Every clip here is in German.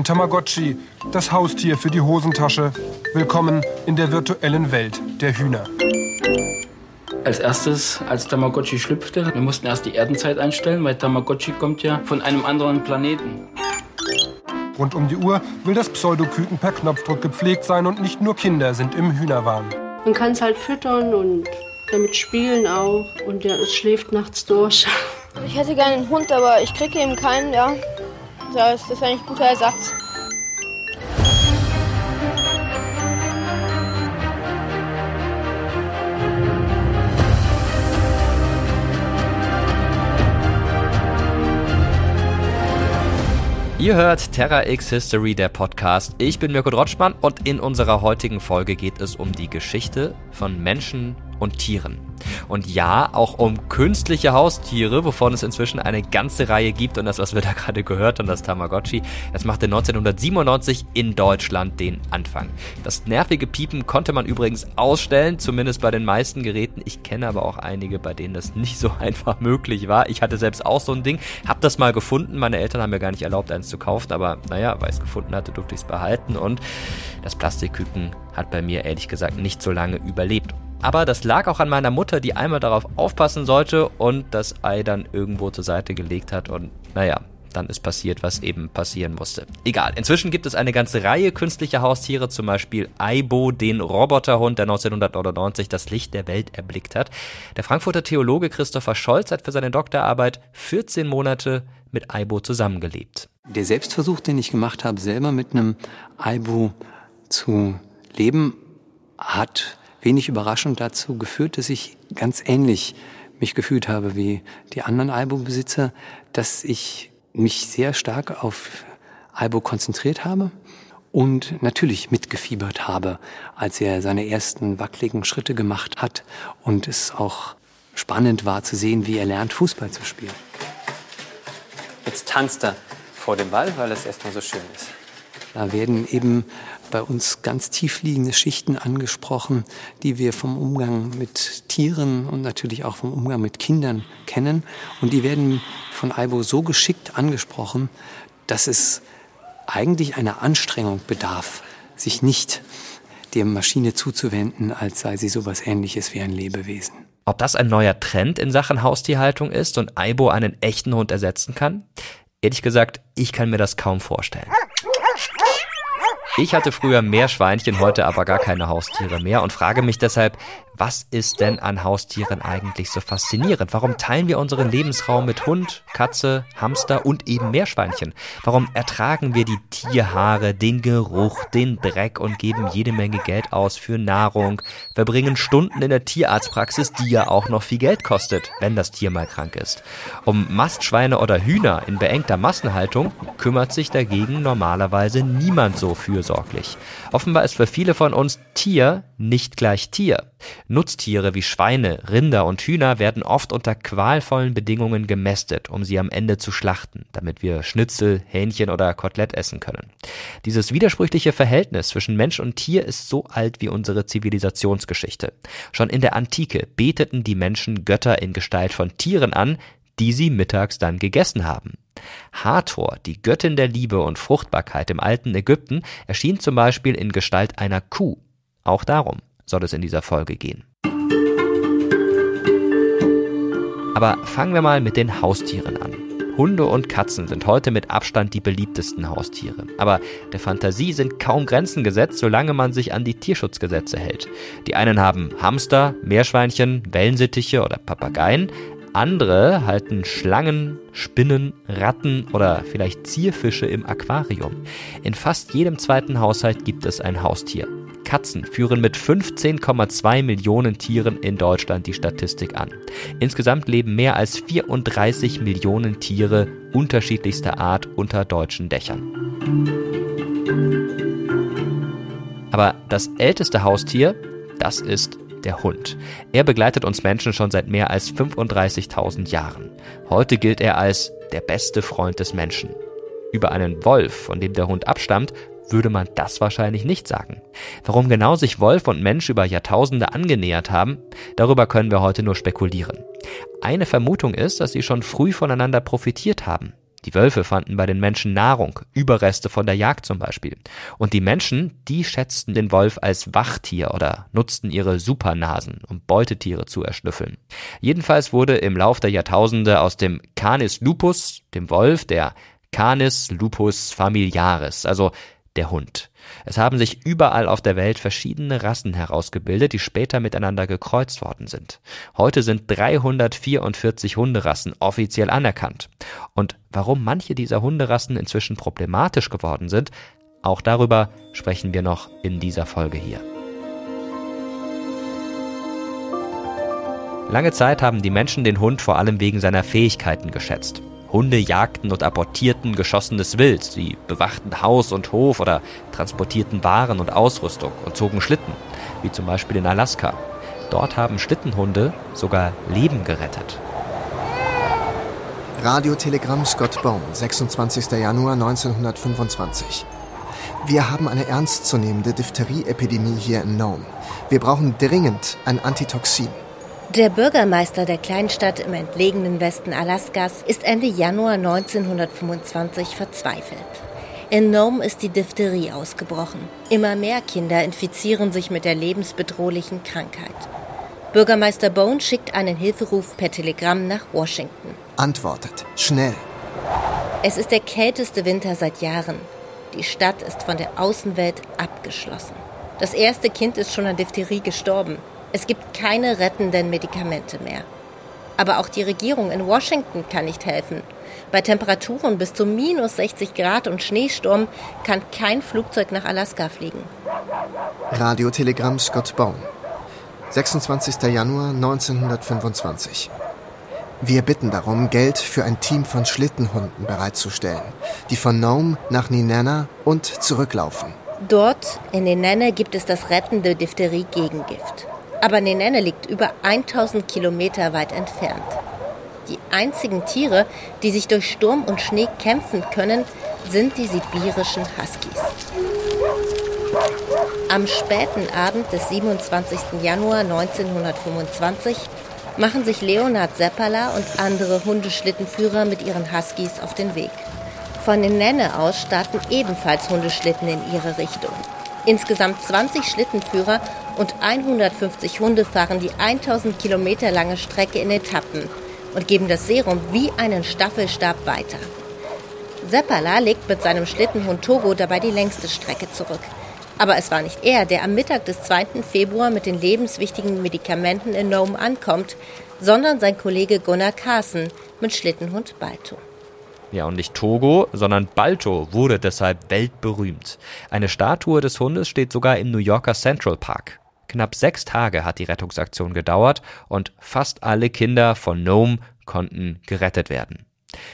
Ein Tamagotchi, das Haustier für die Hosentasche. Willkommen in der virtuellen Welt der Hühner. Als erstes, als Tamagotchi schlüpfte, wir mussten erst die Erdenzeit einstellen, weil Tamagotchi kommt ja von einem anderen Planeten. Rund um die Uhr will das Pseudoküken per Knopfdruck gepflegt sein und nicht nur Kinder sind im Hühnerwahn. Man kann es halt füttern und damit spielen auch und ja, es schläft nachts durch. Ich hätte gerne einen Hund, aber ich kriege eben keinen, ja. Das ist eigentlich ein guter Ersatz. Ihr hört Terra X History, der Podcast. Ich bin Mirko Drotschmann und in unserer heutigen Folge geht es um die Geschichte von Menschen und Tieren. Und ja, auch um künstliche Haustiere, wovon es inzwischen eine ganze Reihe gibt. Und das, was wir da gerade gehört haben, das Tamagotchi, das machte 1997 in Deutschland den Anfang. Das nervige Piepen konnte man übrigens ausstellen, zumindest bei den meisten Geräten. Ich kenne aber auch einige, bei denen das nicht so einfach möglich war. Ich hatte selbst auch so ein Ding, hab das mal gefunden. Meine Eltern haben mir gar nicht erlaubt, eins zu kaufen, aber naja, weil ich es gefunden hatte, durfte ich es behalten. Und das Plastikküken hat bei mir ehrlich gesagt nicht so lange überlebt. Aber das lag auch an meiner Mutter, die einmal darauf aufpassen sollte und das Ei dann irgendwo zur Seite gelegt hat. Und naja, dann ist passiert, was eben passieren musste. Egal, inzwischen gibt es eine ganze Reihe künstlicher Haustiere, zum Beispiel Aibo, den Roboterhund, der 1999 das Licht der Welt erblickt hat. Der Frankfurter Theologe Christopher Scholz hat für seine Doktorarbeit 14 Monate mit Aibo zusammengelebt. Der Selbstversuch, den ich gemacht habe, selber mit einem Aibo zu leben, hat wenig überraschend dazu geführt, dass ich ganz ähnlich mich gefühlt habe wie die anderen Albo-Besitzer, dass ich mich sehr stark auf Albo konzentriert habe und natürlich mitgefiebert habe, als er seine ersten wackeligen Schritte gemacht hat und es auch spannend war zu sehen, wie er lernt, Fußball zu spielen. Jetzt tanzt er vor dem Ball, weil es erstmal so schön ist. Da werden eben bei uns ganz tiefliegende Schichten angesprochen, die wir vom Umgang mit Tieren und natürlich auch vom Umgang mit Kindern kennen. Und die werden von Aibo so geschickt angesprochen, dass es eigentlich einer Anstrengung bedarf, sich nicht der Maschine zuzuwenden, als sei sie sowas ähnliches wie ein Lebewesen. Ob das ein neuer Trend in Sachen Haustierhaltung ist und Aibo einen echten Hund ersetzen kann? Ehrlich gesagt, ich kann mir das kaum vorstellen. Ich hatte früher mehr Schweinchen, heute aber gar keine Haustiere mehr und frage mich deshalb, was ist denn an Haustieren eigentlich so faszinierend? Warum teilen wir unseren Lebensraum mit Hund, Katze, Hamster und eben Meerschweinchen? Warum ertragen wir die Tierhaare, den Geruch, den Dreck und geben jede Menge Geld aus für Nahrung, verbringen Stunden in der Tierarztpraxis, die ja auch noch viel Geld kostet, wenn das Tier mal krank ist? Um Mastschweine oder Hühner in beengter Massenhaltung kümmert sich dagegen normalerweise niemand so fürsorglich. Offenbar ist für viele von uns Tier nicht gleich Tier. Nutztiere wie Schweine, Rinder und Hühner werden oft unter qualvollen Bedingungen gemästet, um sie am Ende zu schlachten, damit wir Schnitzel, Hähnchen oder Kotelett essen können. Dieses widersprüchliche Verhältnis zwischen Mensch und Tier ist so alt wie unsere Zivilisationsgeschichte. Schon in der Antike beteten die Menschen Götter in Gestalt von Tieren an, die sie mittags dann gegessen haben. Hathor, die Göttin der Liebe und Fruchtbarkeit im alten Ägypten, erschien zum Beispiel in Gestalt einer Kuh. Auch darum soll es in dieser Folge gehen. Aber fangen wir mal mit den Haustieren an. Hunde und Katzen sind heute mit Abstand die beliebtesten Haustiere. Aber der Fantasie sind kaum Grenzen gesetzt, solange man sich an die Tierschutzgesetze hält. Die einen haben Hamster, Meerschweinchen, Wellensittiche oder Papageien. Andere halten Schlangen, Spinnen, Ratten oder vielleicht Zierfische im Aquarium. In fast jedem zweiten Haushalt gibt es ein Haustier. Katzen führen mit 15,2 Millionen Tieren in Deutschland die Statistik an. Insgesamt leben mehr als 34 Millionen Tiere unterschiedlichster Art unter deutschen Dächern. Aber das älteste Haustier, das ist der Hund. Er begleitet uns Menschen schon seit mehr als 35.000 Jahren. Heute gilt er als der beste Freund des Menschen. Über einen Wolf, von dem der Hund abstammt, würde man das wahrscheinlich nicht sagen. Warum genau sich Wolf und Mensch über Jahrtausende angenähert haben, darüber können wir heute nur spekulieren. Eine Vermutung ist, dass sie schon früh voneinander profitiert haben. Die Wölfe fanden bei den Menschen Nahrung, Überreste von der Jagd zum Beispiel. Und die Menschen, die schätzten den Wolf als Wachtier oder nutzten ihre Supernasen, um Beutetiere zu erschnüffeln. Jedenfalls wurde im Lauf der Jahrtausende aus dem Canis lupus, dem Wolf, der Canis lupus familiaris, also der Hund. Es haben sich überall auf der Welt verschiedene Rassen herausgebildet, die später miteinander gekreuzt worden sind. Heute sind 344 Hunderassen offiziell anerkannt. Und warum manche dieser Hunderassen inzwischen problematisch geworden sind, auch darüber sprechen wir noch in dieser Folge hier. Lange Zeit haben die Menschen den Hund vor allem wegen seiner Fähigkeiten geschätzt. Hunde jagten und apportierten geschossenes Wild, sie bewachten Haus und Hof oder transportierten Waren und Ausrüstung und zogen Schlitten, wie zum Beispiel in Alaska. Dort haben Schlittenhunde sogar Leben gerettet. Radiotelegramm Scott Bone, 26. Januar 1925. Wir haben eine ernstzunehmende Diphtherie-Epidemie hier in Nome. Wir brauchen dringend ein Antitoxin. Der Bürgermeister der Kleinstadt im entlegenen Westen Alaskas ist Ende Januar 1925 verzweifelt. In Nome ist die Diphtherie ausgebrochen. Immer mehr Kinder infizieren sich mit der lebensbedrohlichen Krankheit. Bürgermeister Bone schickt einen Hilferuf per Telegramm nach Washington. Antwortet. Schnell. Es ist der kälteste Winter seit Jahren. Die Stadt ist von der Außenwelt abgeschlossen. Das erste Kind ist schon an Diphtherie gestorben. Es gibt keine rettenden Medikamente mehr. Aber auch die Regierung in Washington kann nicht helfen. Bei Temperaturen bis zu minus 60 Grad und Schneesturm kann kein Flugzeug nach Alaska fliegen. Radiotelegramm Scott Bone. 26. Januar 1925. Wir bitten darum, Geld für ein Team von Schlittenhunden bereitzustellen, die von Nome nach Ninana und zurücklaufen. Dort in Ninana gibt es das rettende Diphtherie-Gegengift. Aber Nenene liegt über 1000 Kilometer weit entfernt. Die einzigen Tiere, die sich durch Sturm und Schnee kämpfen können, sind die sibirischen Huskies. Am späten Abend des 27. Januar 1925 machen sich Leonard Seppala und andere Hundeschlittenführer mit ihren Huskies auf den Weg. Von den Nenne aus starten ebenfalls Hundeschlitten in ihre Richtung. Insgesamt 20 Schlittenführer und 150 Hunde fahren die 1000 Kilometer lange Strecke in Etappen und geben das Serum wie einen Staffelstab weiter. Seppala legt mit seinem Schlittenhund Togo dabei die längste Strecke zurück. Aber es war nicht er, der am Mittag des 2. Februar mit den lebenswichtigen Medikamenten in Nome ankommt, sondern sein Kollege Gunnar Carson mit Schlittenhund Balto. Ja, und nicht Togo, sondern Balto wurde deshalb weltberühmt. Eine Statue des Hundes steht sogar im New Yorker Central Park. Knapp sechs Tage hat die Rettungsaktion gedauert und fast alle Kinder von Nome konnten gerettet werden.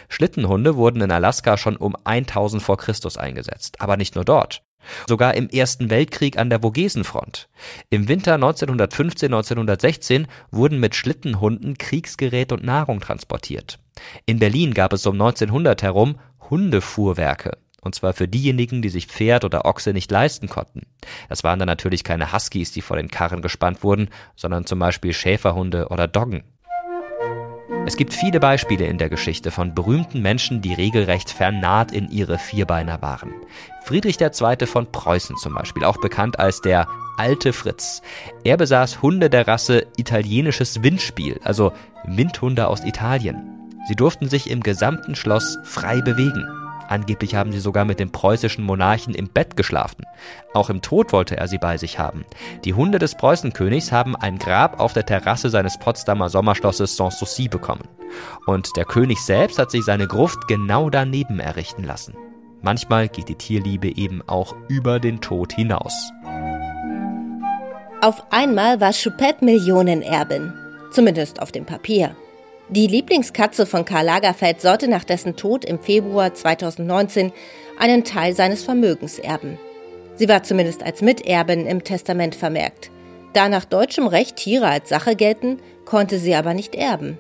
Schlittenhunde wurden in Alaska schon um 1000 vor Christus eingesetzt, aber nicht nur dort. Sogar im Ersten Weltkrieg an der Vogesenfront. Im Winter 1915-1916 wurden mit Schlittenhunden Kriegsgerät und Nahrung transportiert. In Berlin gab es um 1900 herum Hundefuhrwerke. Und zwar für diejenigen, die sich Pferd oder Ochse nicht leisten konnten. Das waren dann natürlich keine Huskies, die vor den Karren gespannt wurden, sondern zum Beispiel Schäferhunde oder Doggen. Es gibt viele Beispiele in der Geschichte von berühmten Menschen, die regelrecht vernarrt in ihre Vierbeiner waren. Friedrich II. von Preußen zum Beispiel, auch bekannt als der alte Fritz. Er besaß Hunde der Rasse italienisches Windspiel, also Windhunde aus Italien. Sie durften sich im gesamten Schloss frei bewegen. Angeblich haben sie sogar mit dem preußischen Monarchen im Bett geschlafen. Auch im Tod wollte er sie bei sich haben. Die Hunde des Preußenkönigs haben ein Grab auf der Terrasse seines Potsdamer Sommerschlosses Sanssouci bekommen. Und der König selbst hat sich seine Gruft genau daneben errichten lassen. Manchmal geht die Tierliebe eben auch über den Tod hinaus. Auf einmal war Choupette Millionenerbin. Zumindest auf dem Papier. Die Lieblingskatze von Karl Lagerfeld sollte nach dessen Tod im Februar 2019 einen Teil seines Vermögens erben. Sie war zumindest als Miterbin im Testament vermerkt. Da nach deutschem Recht Tiere als Sache gelten, konnte sie aber nicht erben.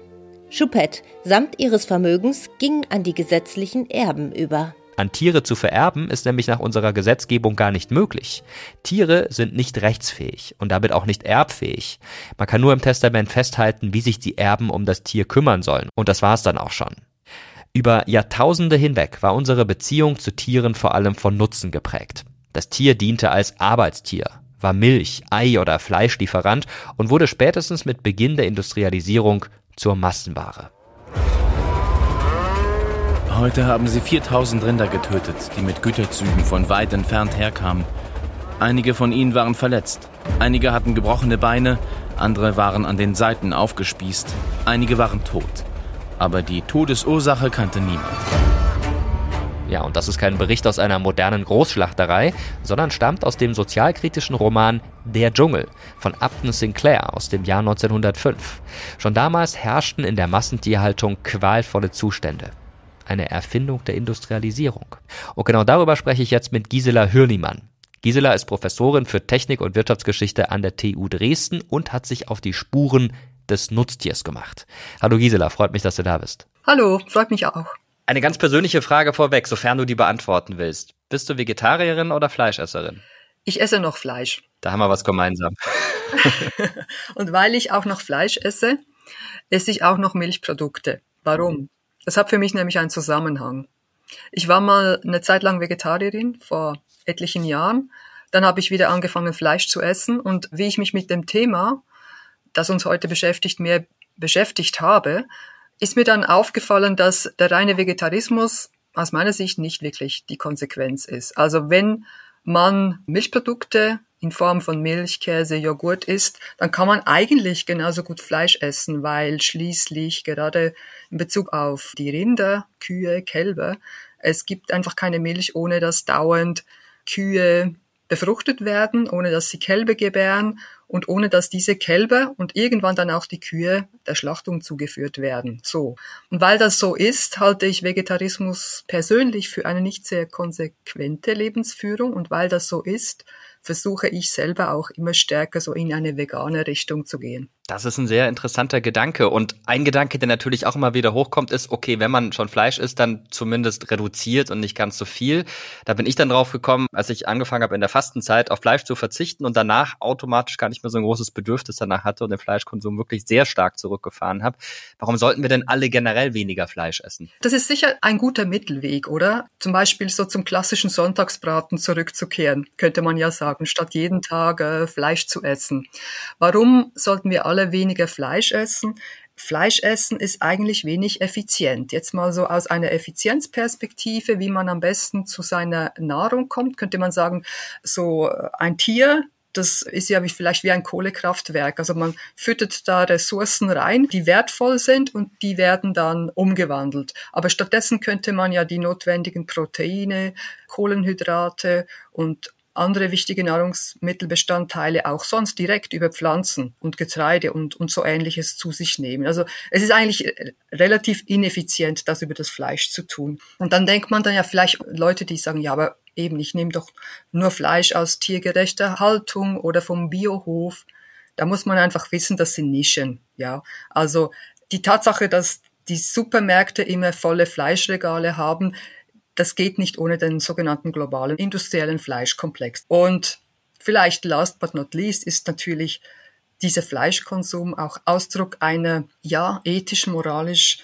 Choupette samt ihres Vermögens ging an die gesetzlichen Erben über. An Tiere zu vererben ist nämlich nach unserer Gesetzgebung gar nicht möglich. Tiere sind nicht rechtsfähig und damit auch nicht erbfähig. Man kann nur im Testament festhalten, wie sich die Erben um das Tier kümmern sollen. Und das war es dann auch schon. Über Jahrtausende hinweg war unsere Beziehung zu Tieren vor allem von Nutzen geprägt. Das Tier diente als Arbeitstier, war Milch, Ei oder Fleischlieferant und wurde spätestens mit Beginn der Industrialisierung zur Massenware. Heute haben sie 4000 Rinder getötet, die mit Güterzügen von weit entfernt herkamen. Einige von ihnen waren verletzt. Einige hatten gebrochene Beine, andere waren an den Seiten aufgespießt, einige waren tot. Aber die Todesursache kannte niemand. Ja, und das ist kein Bericht aus einer modernen Großschlachterei, sondern stammt aus dem sozialkritischen Roman Der Dschungel von Upton Sinclair aus dem Jahr 1905. Schon damals herrschten in der Massentierhaltung qualvolle Zustände. Eine Erfindung der Industrialisierung. Und genau darüber spreche ich jetzt mit Gisela Hürlimann. Gisela ist Professorin für Technik und Wirtschaftsgeschichte an der TU Dresden und hat sich auf die Spuren des Nutztiers gemacht. Hallo Gisela, freut mich, dass du da bist. Hallo, freut mich auch. Eine ganz persönliche Frage vorweg, sofern du die beantworten willst. Bist du Vegetarierin oder Fleischesserin? Ich esse noch Fleisch. Da haben wir was gemeinsam. und weil ich auch noch Fleisch esse, esse ich auch noch Milchprodukte. Warum? Das hat für mich nämlich einen Zusammenhang. Ich war mal eine Zeit lang Vegetarierin vor etlichen Jahren. Dann habe ich wieder angefangen, Fleisch zu essen. Und wie ich mich mit dem Thema, das uns heute beschäftigt, mehr beschäftigt habe, ist mir dann aufgefallen, dass der reine Vegetarismus aus meiner Sicht nicht wirklich die Konsequenz ist. Also wenn man Milchprodukte in Form von Milch, Käse, Joghurt isst, dann kann man eigentlich genauso gut Fleisch essen, weil schließlich gerade in Bezug auf die Rinder, Kühe, Kälber, es gibt einfach keine Milch, ohne dass dauernd Kühe befruchtet werden, ohne dass sie Kälber gebären und ohne dass diese Kälber und irgendwann dann auch die Kühe der Schlachtung zugeführt werden. So. Und weil das so ist, halte ich Vegetarismus persönlich für eine nicht sehr konsequente Lebensführung und weil das so ist, versuche ich selber auch immer stärker so in eine vegane Richtung zu gehen. Das ist ein sehr interessanter Gedanke. Und ein Gedanke, der natürlich auch immer wieder hochkommt, ist, okay, wenn man schon Fleisch isst, dann zumindest reduziert und nicht ganz so viel. Da bin ich dann drauf gekommen, als ich angefangen habe, in der Fastenzeit auf Fleisch zu verzichten und danach automatisch gar nicht mehr so ein großes Bedürfnis danach hatte und den Fleischkonsum wirklich sehr stark zurückgefahren habe. Warum sollten wir denn alle generell weniger Fleisch essen? Das ist sicher ein guter Mittelweg, oder? Zum Beispiel so zum klassischen Sonntagsbraten zurückzukehren, könnte man ja sagen, statt jeden Tag äh, Fleisch zu essen. Warum sollten wir alle alle weniger Fleisch essen. Fleisch essen ist eigentlich wenig effizient. Jetzt mal so aus einer Effizienzperspektive, wie man am besten zu seiner Nahrung kommt, könnte man sagen, so ein Tier, das ist ja wie, vielleicht wie ein Kohlekraftwerk. Also man füttert da Ressourcen rein, die wertvoll sind und die werden dann umgewandelt. Aber stattdessen könnte man ja die notwendigen Proteine, Kohlenhydrate und andere wichtige Nahrungsmittelbestandteile auch sonst direkt über Pflanzen und Getreide und, und so ähnliches zu sich nehmen. Also es ist eigentlich relativ ineffizient, das über das Fleisch zu tun. Und dann denkt man dann ja vielleicht Leute, die sagen, ja, aber eben, ich nehme doch nur Fleisch aus tiergerechter Haltung oder vom Biohof. Da muss man einfach wissen, das sind Nischen, ja. Also die Tatsache, dass die Supermärkte immer volle Fleischregale haben, das geht nicht ohne den sogenannten globalen industriellen Fleischkomplex. Und vielleicht last but not least ist natürlich dieser Fleischkonsum auch Ausdruck einer, ja, ethisch, moralisch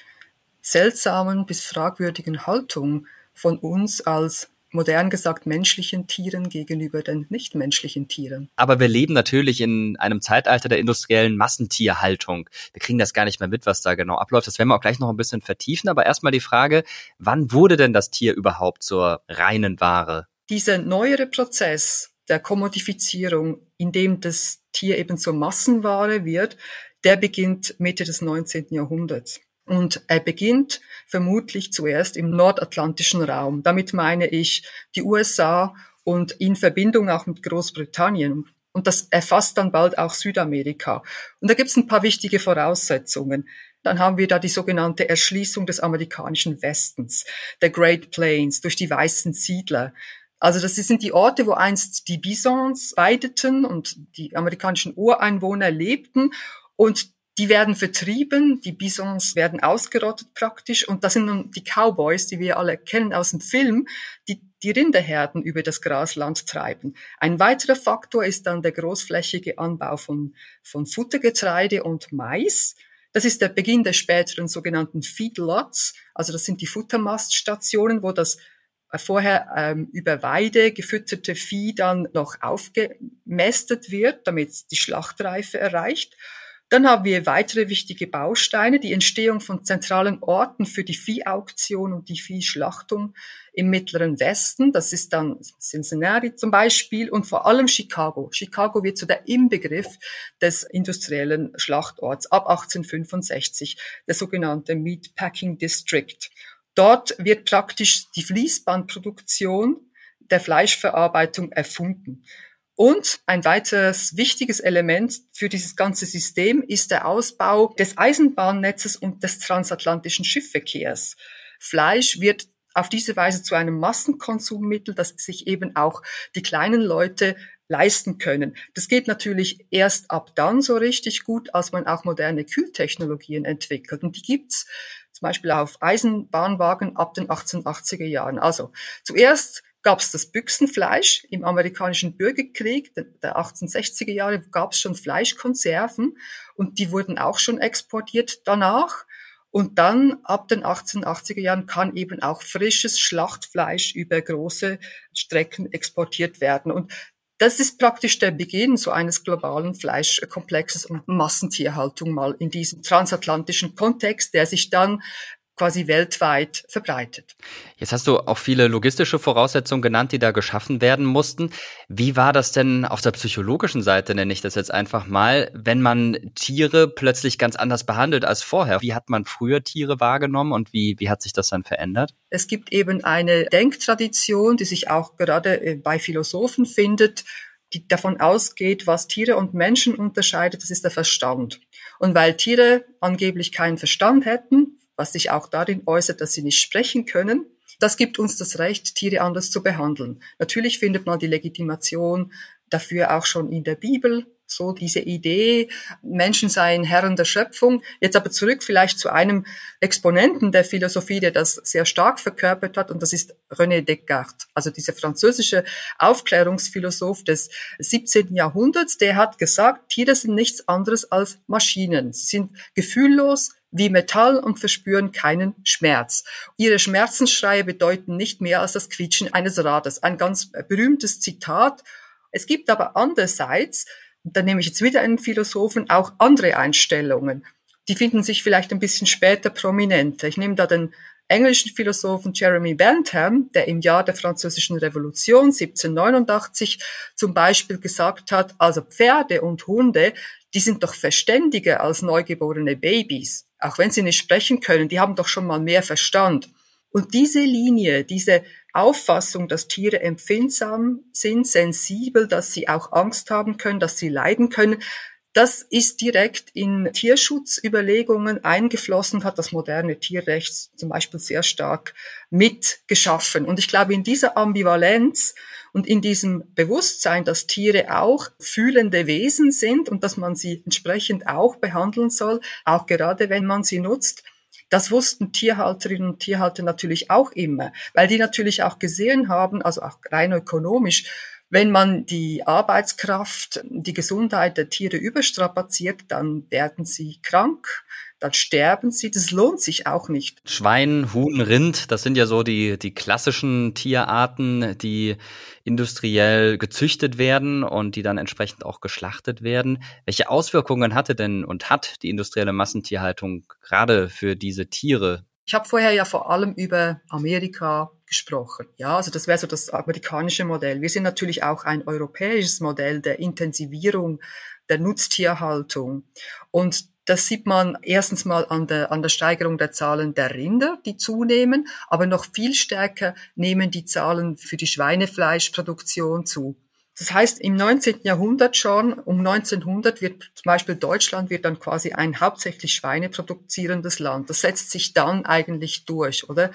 seltsamen bis fragwürdigen Haltung von uns als modern gesagt menschlichen Tieren gegenüber den nichtmenschlichen Tieren. Aber wir leben natürlich in einem Zeitalter der industriellen Massentierhaltung. Wir kriegen das gar nicht mehr mit, was da genau abläuft. Das werden wir auch gleich noch ein bisschen vertiefen. Aber erstmal die Frage, wann wurde denn das Tier überhaupt zur reinen Ware? Dieser neuere Prozess der Kommodifizierung, in dem das Tier eben zur Massenware wird, der beginnt Mitte des 19. Jahrhunderts. Und er beginnt vermutlich zuerst im nordatlantischen Raum. Damit meine ich die USA und in Verbindung auch mit Großbritannien. Und das erfasst dann bald auch Südamerika. Und da gibt es ein paar wichtige Voraussetzungen. Dann haben wir da die sogenannte Erschließung des amerikanischen Westens, der Great Plains durch die weißen Siedler. Also das sind die Orte, wo einst die Bisons weideten und die amerikanischen Ureinwohner lebten. Und die werden vertrieben, die Bisons werden ausgerottet praktisch und das sind nun die Cowboys, die wir alle kennen aus dem Film, die die Rinderherden über das Grasland treiben. Ein weiterer Faktor ist dann der großflächige Anbau von, von Futtergetreide und Mais. Das ist der Beginn der späteren sogenannten Feedlots. Also das sind die Futtermaststationen, wo das äh, vorher ähm, über Weide gefütterte Vieh dann noch aufgemästet wird, damit die Schlachtreife erreicht. Dann haben wir weitere wichtige Bausteine, die Entstehung von zentralen Orten für die Viehauktion und die Viehschlachtung im Mittleren Westen. Das ist dann Cincinnati zum Beispiel und vor allem Chicago. Chicago wird zu der Inbegriff des industriellen Schlachtorts ab 1865, der sogenannte Meatpacking District. Dort wird praktisch die Fließbandproduktion der Fleischverarbeitung erfunden. Und ein weiteres wichtiges Element für dieses ganze System ist der Ausbau des Eisenbahnnetzes und des transatlantischen Schiffverkehrs. Fleisch wird auf diese Weise zu einem Massenkonsummittel, das sich eben auch die kleinen Leute leisten können. Das geht natürlich erst ab dann so richtig gut, als man auch moderne Kühltechnologien entwickelt. Und die gibt's zum Beispiel auf Eisenbahnwagen ab den 1880er Jahren. Also zuerst gab es das Büchsenfleisch im amerikanischen Bürgerkrieg der 1860er Jahre gab es schon Fleischkonserven und die wurden auch schon exportiert danach. Und dann ab den 1880er Jahren kann eben auch frisches Schlachtfleisch über große Strecken exportiert werden. Und das ist praktisch der Beginn so eines globalen Fleischkomplexes und Massentierhaltung mal in diesem transatlantischen Kontext, der sich dann quasi weltweit verbreitet. Jetzt hast du auch viele logistische Voraussetzungen genannt, die da geschaffen werden mussten. Wie war das denn auf der psychologischen Seite, nenne ich das jetzt einfach mal, wenn man Tiere plötzlich ganz anders behandelt als vorher? Wie hat man früher Tiere wahrgenommen und wie, wie hat sich das dann verändert? Es gibt eben eine Denktradition, die sich auch gerade äh, bei Philosophen findet, die davon ausgeht, was Tiere und Menschen unterscheidet, das ist der Verstand. Und weil Tiere angeblich keinen Verstand hätten, was sich auch darin äußert, dass sie nicht sprechen können. Das gibt uns das Recht, Tiere anders zu behandeln. Natürlich findet man die Legitimation dafür auch schon in der Bibel, so diese Idee, Menschen seien Herren der Schöpfung. Jetzt aber zurück vielleicht zu einem Exponenten der Philosophie, der das sehr stark verkörpert hat, und das ist René Descartes, also dieser französische Aufklärungsphilosoph des 17. Jahrhunderts, der hat gesagt, Tiere sind nichts anderes als Maschinen. Sie sind gefühllos, wie Metall und verspüren keinen Schmerz. Ihre Schmerzensschreie bedeuten nicht mehr als das Quietschen eines Rades. Ein ganz berühmtes Zitat. Es gibt aber andererseits, da nehme ich jetzt wieder einen Philosophen, auch andere Einstellungen. Die finden sich vielleicht ein bisschen später prominenter. Ich nehme da den englischen Philosophen Jeremy Bentham, der im Jahr der Französischen Revolution 1789 zum Beispiel gesagt hat, also Pferde und Hunde, die sind doch verständiger als neugeborene Babys auch wenn sie nicht sprechen können, die haben doch schon mal mehr Verstand. Und diese Linie, diese Auffassung, dass Tiere empfindsam sind, sensibel, dass sie auch Angst haben können, dass sie leiden können, das ist direkt in Tierschutzüberlegungen eingeflossen, hat das moderne Tierrecht zum Beispiel sehr stark mitgeschaffen. Und ich glaube, in dieser Ambivalenz und in diesem Bewusstsein, dass Tiere auch fühlende Wesen sind und dass man sie entsprechend auch behandeln soll, auch gerade wenn man sie nutzt, das wussten Tierhalterinnen und Tierhalter natürlich auch immer, weil die natürlich auch gesehen haben, also auch rein ökonomisch, wenn man die Arbeitskraft, die Gesundheit der Tiere überstrapaziert, dann werden sie krank, dann sterben sie. Das lohnt sich auch nicht. Schwein, Huhn, Rind, das sind ja so die, die klassischen Tierarten, die industriell gezüchtet werden und die dann entsprechend auch geschlachtet werden. Welche Auswirkungen hatte denn und hat die industrielle Massentierhaltung gerade für diese Tiere? Ich habe vorher ja vor allem über Amerika gesprochen. Ja, also das wäre so das amerikanische Modell. Wir sind natürlich auch ein europäisches Modell der Intensivierung der Nutztierhaltung. Und das sieht man erstens mal an der, an der Steigerung der Zahlen der Rinder, die zunehmen, aber noch viel stärker nehmen die Zahlen für die Schweinefleischproduktion zu. Das heißt, im 19. Jahrhundert schon, um 1900 wird zum Beispiel Deutschland wird dann quasi ein hauptsächlich schweineproduzierendes Land. Das setzt sich dann eigentlich durch, oder?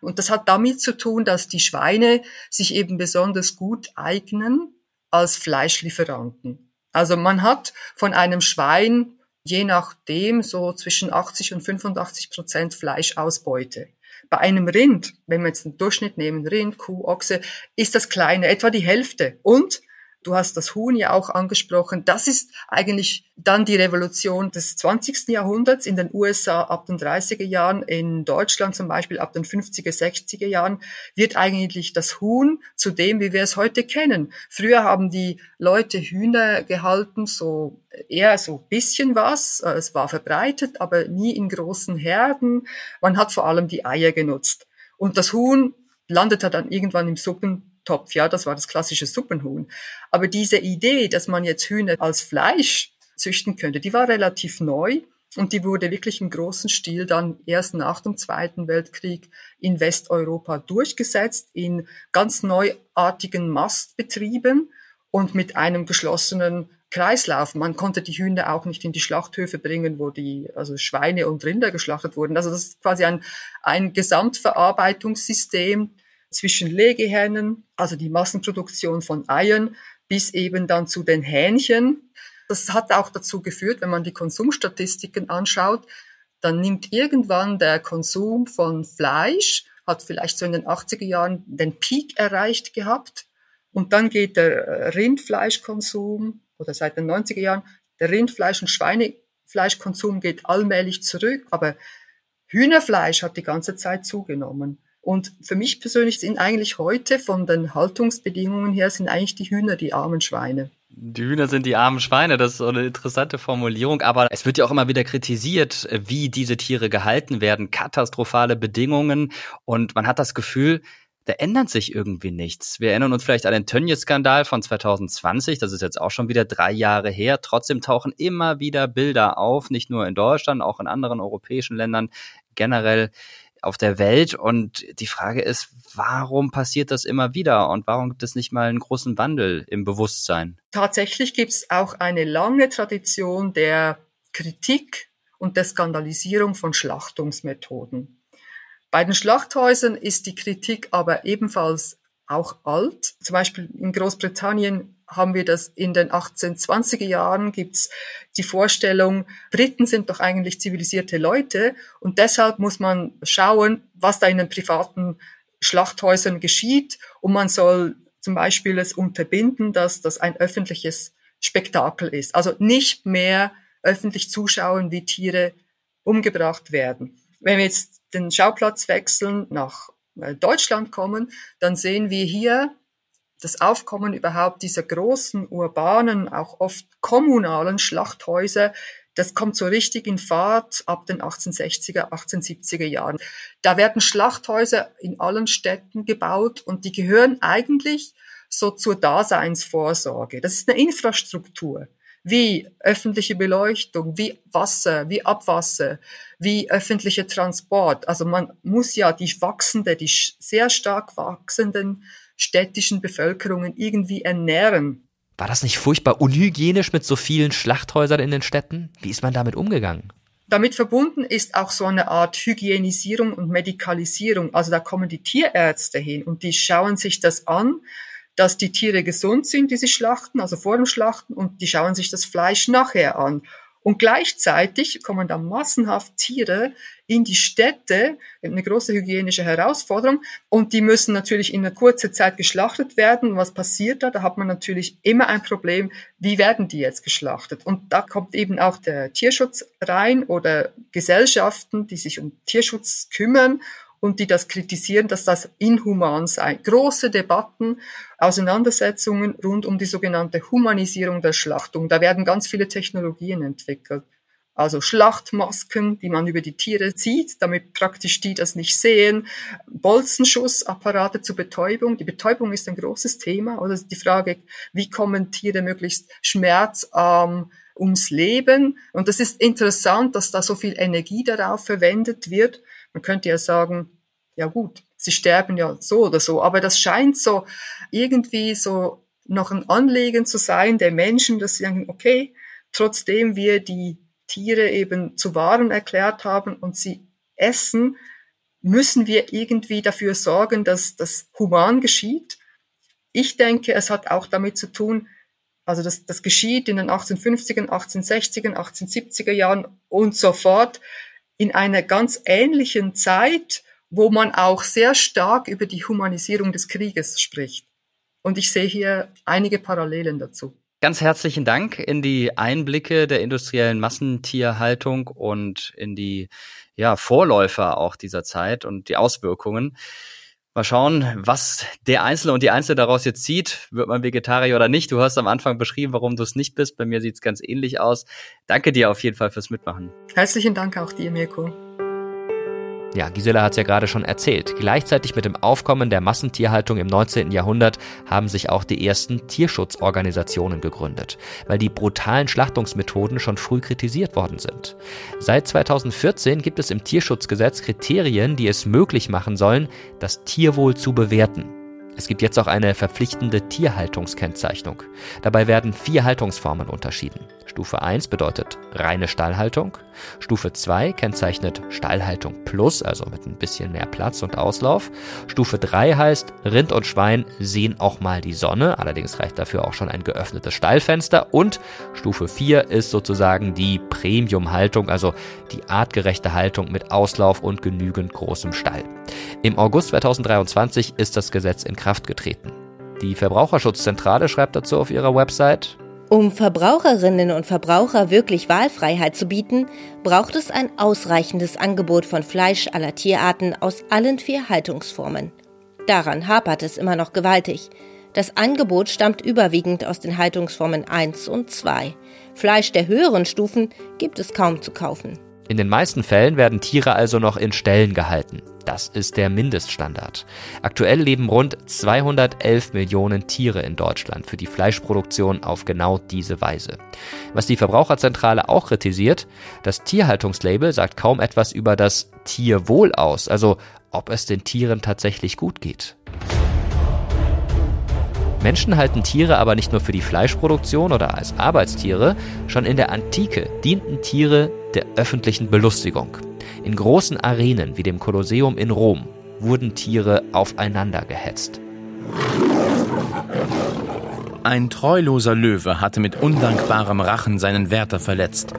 Und das hat damit zu tun, dass die Schweine sich eben besonders gut eignen als Fleischlieferanten. Also man hat von einem Schwein je nachdem so zwischen 80 und 85 Prozent Fleischausbeute. Bei einem Rind, wenn wir jetzt einen Durchschnitt nehmen, Rind, Kuh, Ochse, ist das kleine, etwa die Hälfte. Und Du hast das Huhn ja auch angesprochen. Das ist eigentlich dann die Revolution des 20. Jahrhunderts in den USA ab den 30er Jahren, in Deutschland zum Beispiel ab den 50er, 60er Jahren, wird eigentlich das Huhn zu dem, wie wir es heute kennen. Früher haben die Leute Hühner gehalten, so eher so bisschen was. Es war verbreitet, aber nie in großen Herden. Man hat vor allem die Eier genutzt. Und das Huhn landete dann irgendwann im Suppen Topf, ja, das war das klassische Suppenhuhn. Aber diese Idee, dass man jetzt Hühner als Fleisch züchten könnte, die war relativ neu und die wurde wirklich im großen Stil dann erst nach dem Zweiten Weltkrieg in Westeuropa durchgesetzt, in ganz neuartigen Mastbetrieben und mit einem geschlossenen Kreislauf. Man konnte die Hühner auch nicht in die Schlachthöfe bringen, wo die also Schweine und Rinder geschlachtet wurden. Also das ist quasi ein, ein Gesamtverarbeitungssystem, zwischen Legehennen, also die Massenproduktion von Eiern, bis eben dann zu den Hähnchen. Das hat auch dazu geführt, wenn man die Konsumstatistiken anschaut, dann nimmt irgendwann der Konsum von Fleisch, hat vielleicht so in den 80er Jahren den Peak erreicht gehabt. Und dann geht der Rindfleischkonsum oder seit den 90er Jahren, der Rindfleisch- und Schweinefleischkonsum geht allmählich zurück, aber Hühnerfleisch hat die ganze Zeit zugenommen. Und für mich persönlich sind eigentlich heute von den Haltungsbedingungen her sind eigentlich die Hühner die armen Schweine. Die Hühner sind die armen Schweine, das ist so eine interessante Formulierung, aber es wird ja auch immer wieder kritisiert, wie diese Tiere gehalten werden, katastrophale Bedingungen und man hat das Gefühl, da ändert sich irgendwie nichts. Wir erinnern uns vielleicht an den Tönnies-Skandal von 2020, das ist jetzt auch schon wieder drei Jahre her. Trotzdem tauchen immer wieder Bilder auf, nicht nur in Deutschland, auch in anderen europäischen Ländern generell auf der Welt. Und die Frage ist, warum passiert das immer wieder und warum gibt es nicht mal einen großen Wandel im Bewusstsein? Tatsächlich gibt es auch eine lange Tradition der Kritik und der Skandalisierung von Schlachtungsmethoden. Bei den Schlachthäusern ist die Kritik aber ebenfalls auch alt. Zum Beispiel in Großbritannien haben wir das in den 1820er Jahren, gibt's die Vorstellung, Briten sind doch eigentlich zivilisierte Leute und deshalb muss man schauen, was da in den privaten Schlachthäusern geschieht und man soll zum Beispiel es unterbinden, dass das ein öffentliches Spektakel ist. Also nicht mehr öffentlich zuschauen, wie Tiere umgebracht werden. Wenn wir jetzt den Schauplatz wechseln, nach äh, Deutschland kommen, dann sehen wir hier das Aufkommen überhaupt dieser großen urbanen, auch oft kommunalen Schlachthäuser, das kommt so richtig in Fahrt ab den 1860er, 1870er Jahren. Da werden Schlachthäuser in allen Städten gebaut und die gehören eigentlich so zur Daseinsvorsorge. Das ist eine Infrastruktur wie öffentliche Beleuchtung, wie Wasser, wie Abwasser, wie öffentlicher Transport. Also man muss ja die wachsende, die sehr stark wachsenden städtischen Bevölkerungen irgendwie ernähren. War das nicht furchtbar unhygienisch mit so vielen Schlachthäusern in den Städten? Wie ist man damit umgegangen? Damit verbunden ist auch so eine Art Hygienisierung und Medikalisierung. Also da kommen die Tierärzte hin und die schauen sich das an, dass die Tiere gesund sind, die sie schlachten, also vor dem Schlachten, und die schauen sich das Fleisch nachher an. Und gleichzeitig kommen dann massenhaft Tiere in die Städte, eine große hygienische Herausforderung. Und die müssen natürlich in einer kurzen Zeit geschlachtet werden. Was passiert da? Da hat man natürlich immer ein Problem. Wie werden die jetzt geschlachtet? Und da kommt eben auch der Tierschutz rein oder Gesellschaften, die sich um Tierschutz kümmern und die das kritisieren, dass das inhuman sei. Große Debatten, Auseinandersetzungen rund um die sogenannte Humanisierung der Schlachtung. Da werden ganz viele Technologien entwickelt. Also Schlachtmasken, die man über die Tiere zieht, damit praktisch die das nicht sehen. Bolzenschussapparate zur Betäubung. Die Betäubung ist ein großes Thema. Oder die Frage, wie kommen Tiere möglichst schmerzarm ums Leben? Und das ist interessant, dass da so viel Energie darauf verwendet wird. Man könnte ja sagen, ja gut, sie sterben ja so oder so, aber das scheint so irgendwie so noch ein Anliegen zu sein der Menschen, dass sie denken, okay, trotzdem wir die Tiere eben zu Waren erklärt haben und sie essen, müssen wir irgendwie dafür sorgen, dass das human geschieht. Ich denke, es hat auch damit zu tun, also das, das geschieht in den 1850er, 1860er, 1870er Jahren und so fort in einer ganz ähnlichen Zeit, wo man auch sehr stark über die Humanisierung des Krieges spricht. Und ich sehe hier einige Parallelen dazu. Ganz herzlichen Dank in die Einblicke der industriellen Massentierhaltung und in die ja, Vorläufer auch dieser Zeit und die Auswirkungen. Mal schauen, was der Einzelne und die Einzelne daraus jetzt zieht. Wird man Vegetarier oder nicht? Du hast am Anfang beschrieben, warum du es nicht bist. Bei mir sieht es ganz ähnlich aus. Danke dir auf jeden Fall fürs Mitmachen. Herzlichen Dank auch dir, Mirko. Ja, Gisela hat es ja gerade schon erzählt. Gleichzeitig mit dem Aufkommen der Massentierhaltung im 19. Jahrhundert haben sich auch die ersten Tierschutzorganisationen gegründet, weil die brutalen Schlachtungsmethoden schon früh kritisiert worden sind. Seit 2014 gibt es im Tierschutzgesetz Kriterien, die es möglich machen sollen, das Tierwohl zu bewerten. Es gibt jetzt auch eine verpflichtende Tierhaltungskennzeichnung. Dabei werden vier Haltungsformen unterschieden. Stufe 1 bedeutet reine Stallhaltung. Stufe 2 kennzeichnet Stallhaltung plus, also mit ein bisschen mehr Platz und Auslauf. Stufe 3 heißt, Rind und Schwein sehen auch mal die Sonne, allerdings reicht dafür auch schon ein geöffnetes Stallfenster. Und Stufe 4 ist sozusagen die Premium-Haltung, also die artgerechte Haltung mit Auslauf und genügend großem Stall. Im August 2023 ist das Gesetz in Kraft getreten. Die Verbraucherschutzzentrale schreibt dazu auf ihrer Website, um Verbraucherinnen und Verbraucher wirklich Wahlfreiheit zu bieten, braucht es ein ausreichendes Angebot von Fleisch aller Tierarten aus allen vier Haltungsformen. Daran hapert es immer noch gewaltig. Das Angebot stammt überwiegend aus den Haltungsformen 1 und 2. Fleisch der höheren Stufen gibt es kaum zu kaufen. In den meisten Fällen werden Tiere also noch in Ställen gehalten. Das ist der Mindeststandard. Aktuell leben rund 211 Millionen Tiere in Deutschland für die Fleischproduktion auf genau diese Weise. Was die Verbraucherzentrale auch kritisiert, das Tierhaltungslabel sagt kaum etwas über das Tierwohl aus, also ob es den Tieren tatsächlich gut geht. Menschen halten Tiere aber nicht nur für die Fleischproduktion oder als Arbeitstiere, schon in der Antike dienten Tiere der öffentlichen Belustigung. In großen Arenen wie dem Kolosseum in Rom wurden Tiere aufeinander gehetzt. Ein treuloser Löwe hatte mit undankbarem Rachen seinen Wärter verletzt,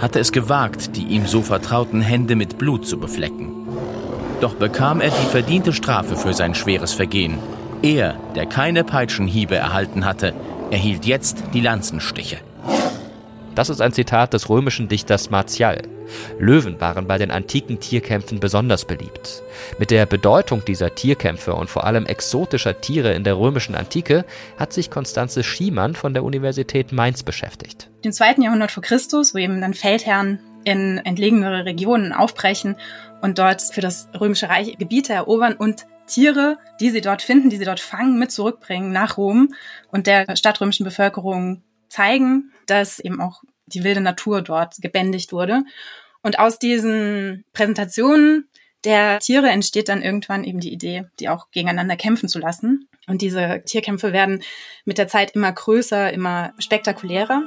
hatte es gewagt, die ihm so vertrauten Hände mit Blut zu beflecken. Doch bekam er die verdiente Strafe für sein schweres Vergehen. Er, der keine Peitschenhiebe erhalten hatte, erhielt jetzt die Lanzenstiche. Das ist ein Zitat des römischen Dichters Martial. Löwen waren bei den antiken Tierkämpfen besonders beliebt. Mit der Bedeutung dieser Tierkämpfe und vor allem exotischer Tiere in der römischen Antike hat sich Konstanze Schiemann von der Universität Mainz beschäftigt. Im zweiten Jahrhundert vor Christus, wo eben dann Feldherren in entlegenere Regionen aufbrechen und dort für das römische Reich Gebiete erobern und Tiere, die sie dort finden, die sie dort fangen, mit zurückbringen nach Rom und der stadtrömischen Bevölkerung zeigen, dass eben auch die wilde Natur dort gebändigt wurde. Und aus diesen Präsentationen der Tiere entsteht dann irgendwann eben die Idee, die auch gegeneinander kämpfen zu lassen. Und diese Tierkämpfe werden mit der Zeit immer größer, immer spektakulärer.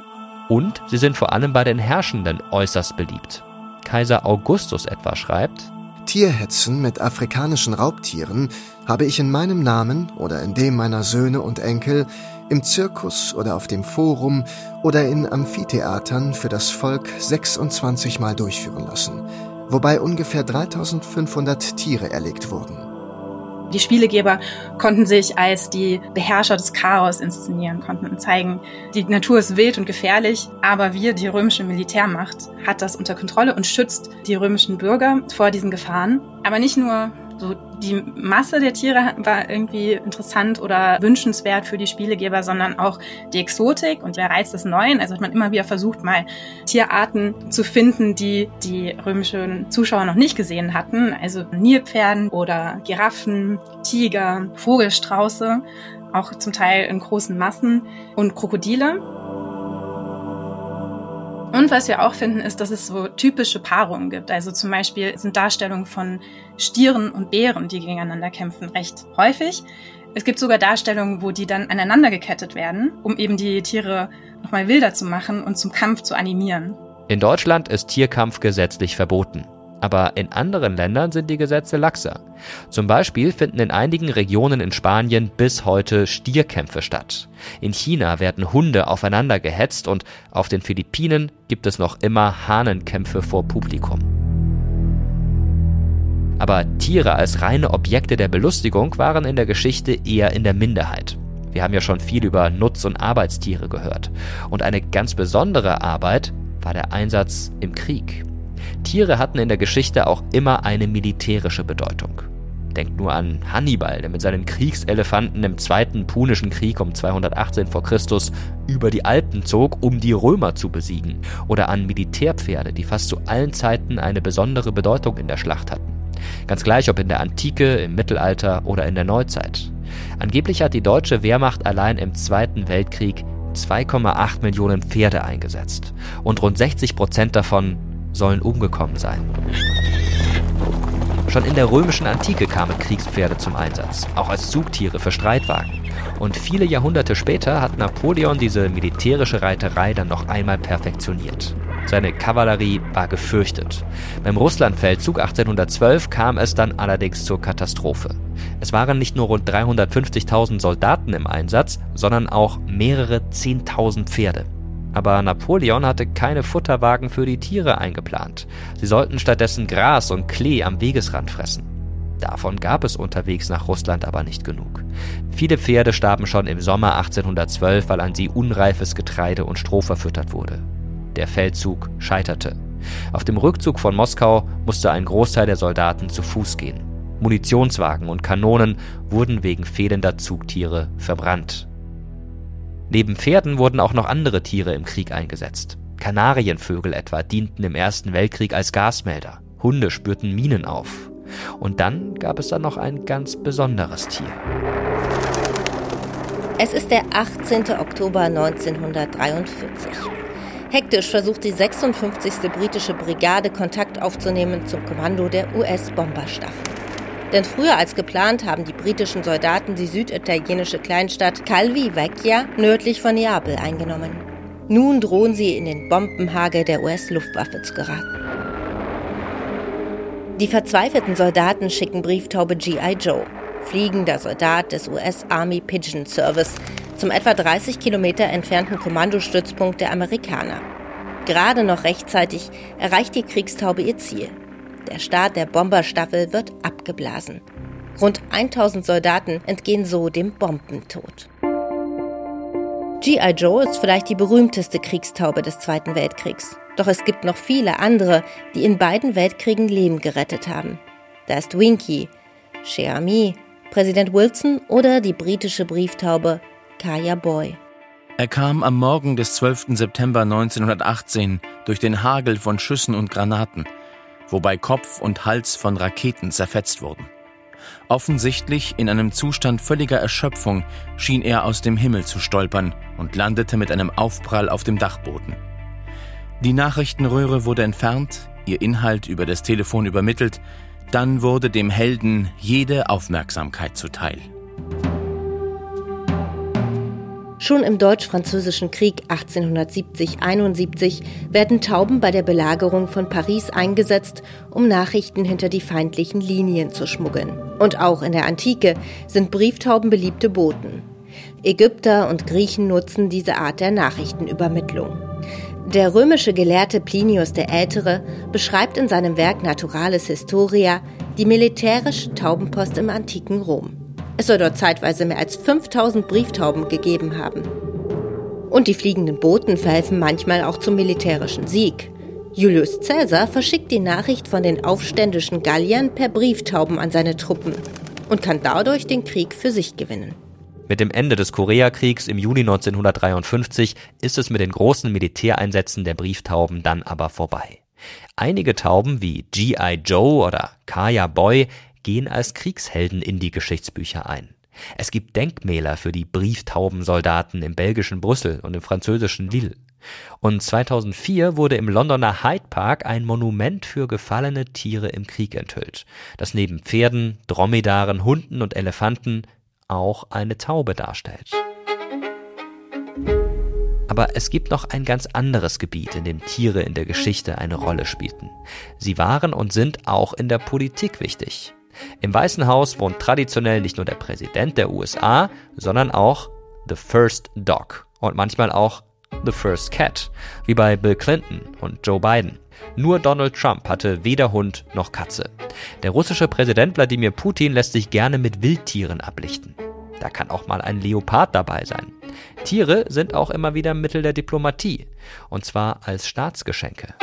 Und sie sind vor allem bei den Herrschenden äußerst beliebt. Kaiser Augustus etwa schreibt, Tierhetzen mit afrikanischen Raubtieren habe ich in meinem Namen oder in dem meiner Söhne und Enkel im Zirkus oder auf dem Forum oder in Amphitheatern für das Volk 26 Mal durchführen lassen, wobei ungefähr 3500 Tiere erlegt wurden. Die Spielegeber konnten sich als die Beherrscher des Chaos inszenieren, konnten zeigen, die Natur ist wild und gefährlich, aber wir, die römische Militärmacht, hat das unter Kontrolle und schützt die römischen Bürger vor diesen Gefahren. Aber nicht nur so die Masse der Tiere war irgendwie interessant oder wünschenswert für die Spielegeber, sondern auch die Exotik und der Reiz des Neuen. Also hat man immer wieder versucht, mal Tierarten zu finden, die die römischen Zuschauer noch nicht gesehen hatten. Also Nilpferden oder Giraffen, Tiger, Vogelstrauße, auch zum Teil in großen Massen und Krokodile. Und was wir auch finden, ist, dass es so typische Paarungen gibt. Also zum Beispiel sind Darstellungen von Stieren und Bären, die gegeneinander kämpfen, recht häufig. Es gibt sogar Darstellungen, wo die dann aneinander gekettet werden, um eben die Tiere nochmal wilder zu machen und zum Kampf zu animieren. In Deutschland ist Tierkampf gesetzlich verboten. Aber in anderen Ländern sind die Gesetze laxer. Zum Beispiel finden in einigen Regionen in Spanien bis heute Stierkämpfe statt. In China werden Hunde aufeinander gehetzt und auf den Philippinen gibt es noch immer Hahnenkämpfe vor Publikum. Aber Tiere als reine Objekte der Belustigung waren in der Geschichte eher in der Minderheit. Wir haben ja schon viel über Nutz- und Arbeitstiere gehört. Und eine ganz besondere Arbeit war der Einsatz im Krieg. Tiere hatten in der Geschichte auch immer eine militärische Bedeutung. Denkt nur an Hannibal, der mit seinen Kriegselefanten im Zweiten Punischen Krieg um 218 v. Chr. über die Alpen zog, um die Römer zu besiegen. Oder an Militärpferde, die fast zu allen Zeiten eine besondere Bedeutung in der Schlacht hatten. Ganz gleich ob in der Antike, im Mittelalter oder in der Neuzeit. Angeblich hat die deutsche Wehrmacht allein im Zweiten Weltkrieg 2,8 Millionen Pferde eingesetzt. Und rund 60 Prozent davon sollen umgekommen sein. Schon in der römischen Antike kamen Kriegspferde zum Einsatz, auch als Zugtiere für Streitwagen. Und viele Jahrhunderte später hat Napoleon diese militärische Reiterei dann noch einmal perfektioniert. Seine Kavallerie war gefürchtet. Beim Russlandfeldzug 1812 kam es dann allerdings zur Katastrophe. Es waren nicht nur rund 350.000 Soldaten im Einsatz, sondern auch mehrere 10.000 Pferde. Aber Napoleon hatte keine Futterwagen für die Tiere eingeplant. Sie sollten stattdessen Gras und Klee am Wegesrand fressen. Davon gab es unterwegs nach Russland aber nicht genug. Viele Pferde starben schon im Sommer 1812, weil an sie unreifes Getreide und Stroh verfüttert wurde. Der Feldzug scheiterte. Auf dem Rückzug von Moskau musste ein Großteil der Soldaten zu Fuß gehen. Munitionswagen und Kanonen wurden wegen fehlender Zugtiere verbrannt. Neben Pferden wurden auch noch andere Tiere im Krieg eingesetzt. Kanarienvögel etwa dienten im Ersten Weltkrieg als Gasmelder. Hunde spürten Minen auf. Und dann gab es dann noch ein ganz besonderes Tier. Es ist der 18. Oktober 1943. Hektisch versucht die 56. britische Brigade Kontakt aufzunehmen zum Kommando der US-Bomberstaffel. Denn früher als geplant haben die britischen Soldaten die süditalienische Kleinstadt Calvi Vecchia nördlich von Neapel eingenommen. Nun drohen sie in den Bombenhagel der US-Luftwaffe zu geraten. Die verzweifelten Soldaten schicken Brieftaube G.I. Joe, fliegender Soldat des US Army Pigeon Service, zum etwa 30 Kilometer entfernten Kommandostützpunkt der Amerikaner. Gerade noch rechtzeitig erreicht die Kriegstaube ihr Ziel. Der Start der Bomberstaffel wird abgeblasen. Rund 1000 Soldaten entgehen so dem Bombentod. G.I. Joe ist vielleicht die berühmteste Kriegstaube des Zweiten Weltkriegs. Doch es gibt noch viele andere, die in beiden Weltkriegen Leben gerettet haben. Da ist Winky, Ami, Präsident Wilson oder die britische Brieftaube Kaya Boy. Er kam am Morgen des 12. September 1918 durch den Hagel von Schüssen und Granaten wobei Kopf und Hals von Raketen zerfetzt wurden. Offensichtlich in einem Zustand völliger Erschöpfung schien er aus dem Himmel zu stolpern und landete mit einem Aufprall auf dem Dachboden. Die Nachrichtenröhre wurde entfernt, ihr Inhalt über das Telefon übermittelt, dann wurde dem Helden jede Aufmerksamkeit zuteil. Schon im Deutsch-Französischen Krieg 1870-71 werden Tauben bei der Belagerung von Paris eingesetzt, um Nachrichten hinter die feindlichen Linien zu schmuggeln. Und auch in der Antike sind Brieftauben beliebte Boten. Ägypter und Griechen nutzen diese Art der Nachrichtenübermittlung. Der römische Gelehrte Plinius der Ältere beschreibt in seinem Werk Naturalis Historia die militärische Taubenpost im antiken Rom. Es soll dort zeitweise mehr als 5000 Brieftauben gegeben haben. Und die fliegenden Boten verhelfen manchmal auch zum militärischen Sieg. Julius Caesar verschickt die Nachricht von den aufständischen Galliern per Brieftauben an seine Truppen und kann dadurch den Krieg für sich gewinnen. Mit dem Ende des Koreakriegs im Juni 1953 ist es mit den großen Militäreinsätzen der Brieftauben dann aber vorbei. Einige Tauben wie G.I. Joe oder Kaya Boy gehen als Kriegshelden in die Geschichtsbücher ein. Es gibt Denkmäler für die Brieftaubensoldaten im belgischen Brüssel und im französischen Lille. Und 2004 wurde im Londoner Hyde Park ein Monument für gefallene Tiere im Krieg enthüllt, das neben Pferden, Dromedaren, Hunden und Elefanten auch eine Taube darstellt. Aber es gibt noch ein ganz anderes Gebiet, in dem Tiere in der Geschichte eine Rolle spielten. Sie waren und sind auch in der Politik wichtig. Im Weißen Haus wohnt traditionell nicht nur der Präsident der USA, sondern auch The First Dog und manchmal auch The First Cat, wie bei Bill Clinton und Joe Biden. Nur Donald Trump hatte weder Hund noch Katze. Der russische Präsident Wladimir Putin lässt sich gerne mit Wildtieren ablichten. Da kann auch mal ein Leopard dabei sein. Tiere sind auch immer wieder Mittel der Diplomatie. Und zwar als Staatsgeschenke.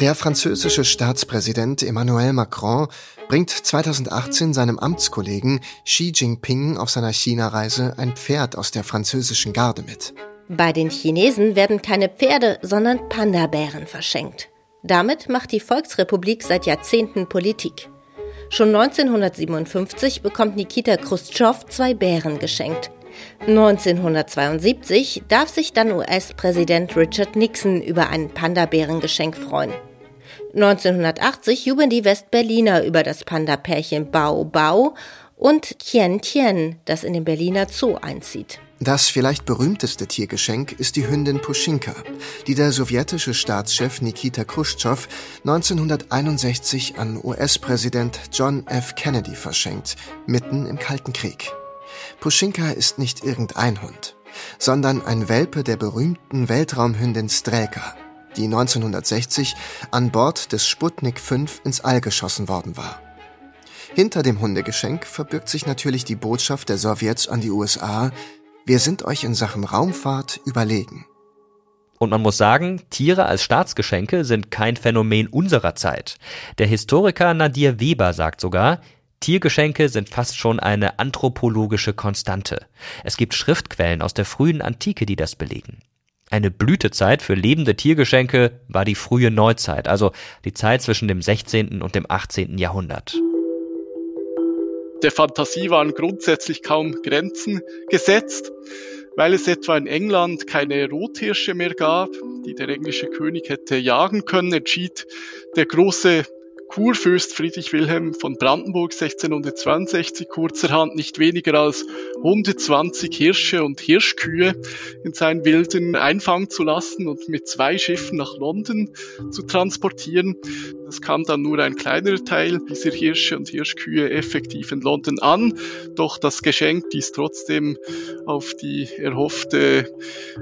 Der französische Staatspräsident Emmanuel Macron bringt 2018 seinem Amtskollegen Xi Jinping auf seiner China-Reise ein Pferd aus der französischen Garde mit. Bei den Chinesen werden keine Pferde, sondern Panda-Bären verschenkt. Damit macht die Volksrepublik seit Jahrzehnten Politik. Schon 1957 bekommt Nikita Khrushchev zwei Bären geschenkt. 1972 darf sich dann US-Präsident Richard Nixon über ein Panda-Bärengeschenk freuen. 1980 jubeln die Westberliner über das Panda-Pärchen Bao Bao und Tien Tien, das in den Berliner Zoo einzieht. Das vielleicht berühmteste Tiergeschenk ist die Hündin Puschinka, die der sowjetische Staatschef Nikita Khrushchev 1961 an US-Präsident John F. Kennedy verschenkt, mitten im Kalten Krieg. Puschinka ist nicht irgendein Hund, sondern ein Welpe der berühmten Weltraumhündin Strelka, die 1960 an Bord des Sputnik 5 ins All geschossen worden war. Hinter dem Hundegeschenk verbirgt sich natürlich die Botschaft der Sowjets an die USA, wir sind euch in Sachen Raumfahrt überlegen. Und man muss sagen, Tiere als Staatsgeschenke sind kein Phänomen unserer Zeit. Der Historiker Nadir Weber sagt sogar, Tiergeschenke sind fast schon eine anthropologische Konstante. Es gibt Schriftquellen aus der frühen Antike, die das belegen. Eine Blütezeit für lebende Tiergeschenke war die frühe Neuzeit, also die Zeit zwischen dem 16. und dem 18. Jahrhundert. Der Fantasie waren grundsätzlich kaum Grenzen gesetzt, weil es etwa in England keine Rothirsche mehr gab, die der englische König hätte jagen können, entschied der große Kurfürst Friedrich Wilhelm von Brandenburg 1662 kurzerhand nicht weniger als 120 Hirsche und Hirschkühe in seinen Wilden einfangen zu lassen und mit zwei Schiffen nach London zu transportieren. Es kam dann nur ein kleinerer Teil dieser Hirsche und Hirschkühe effektiv in London an, doch das Geschenk ließ trotzdem auf die erhoffte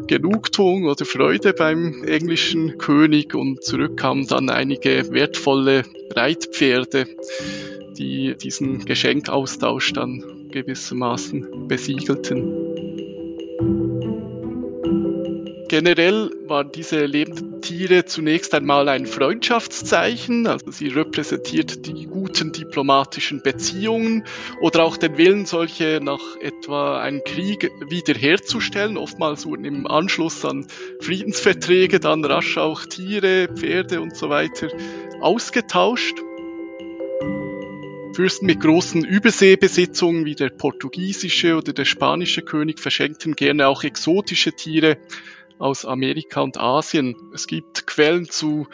Genugtuung oder Freude beim englischen König und zurück kamen dann einige wertvolle Reitpferde, die diesen Geschenkaustausch dann gewissermaßen besiegelten. Generell waren diese lebenden Tiere zunächst einmal ein Freundschaftszeichen, also sie repräsentiert die guten diplomatischen Beziehungen oder auch den Willen, solche nach etwa einem Krieg wiederherzustellen. Oftmals wurden im Anschluss an Friedensverträge dann rasch auch Tiere, Pferde und so weiter ausgetauscht. Fürsten mit großen Überseebesitzungen wie der portugiesische oder der spanische König verschenkten gerne auch exotische Tiere aus Amerika und Asien. Es gibt Quellen zu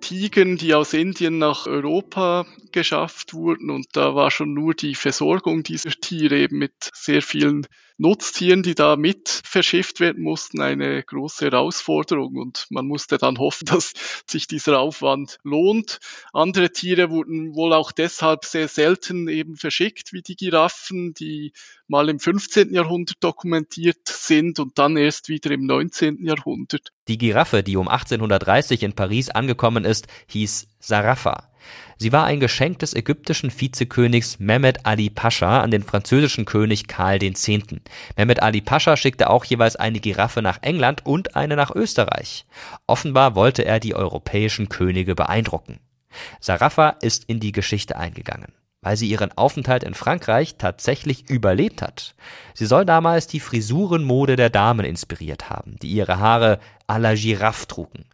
Tigern, die aus Indien nach Europa geschafft wurden und da war schon nur die Versorgung dieser Tiere eben mit sehr vielen Nutztieren, die da mit verschifft werden mussten, eine große Herausforderung und man musste dann hoffen, dass sich dieser Aufwand lohnt. Andere Tiere wurden wohl auch deshalb sehr selten eben verschickt, wie die Giraffen, die mal im 15. Jahrhundert dokumentiert sind und dann erst wieder im 19. Jahrhundert. Die Giraffe, die um 1830 in Paris angekommen ist, hieß Sarafa. Sie war ein Geschenk des ägyptischen Vizekönigs Mehmed Ali Pascha an den französischen König Karl X. Mehmed Ali Pascha schickte auch jeweils eine Giraffe nach England und eine nach Österreich. Offenbar wollte er die europäischen Könige beeindrucken. Sarafa ist in die Geschichte eingegangen weil sie ihren Aufenthalt in Frankreich tatsächlich überlebt hat. Sie soll damals die Frisurenmode der Damen inspiriert haben, die ihre Haare à la Giraffe trugen.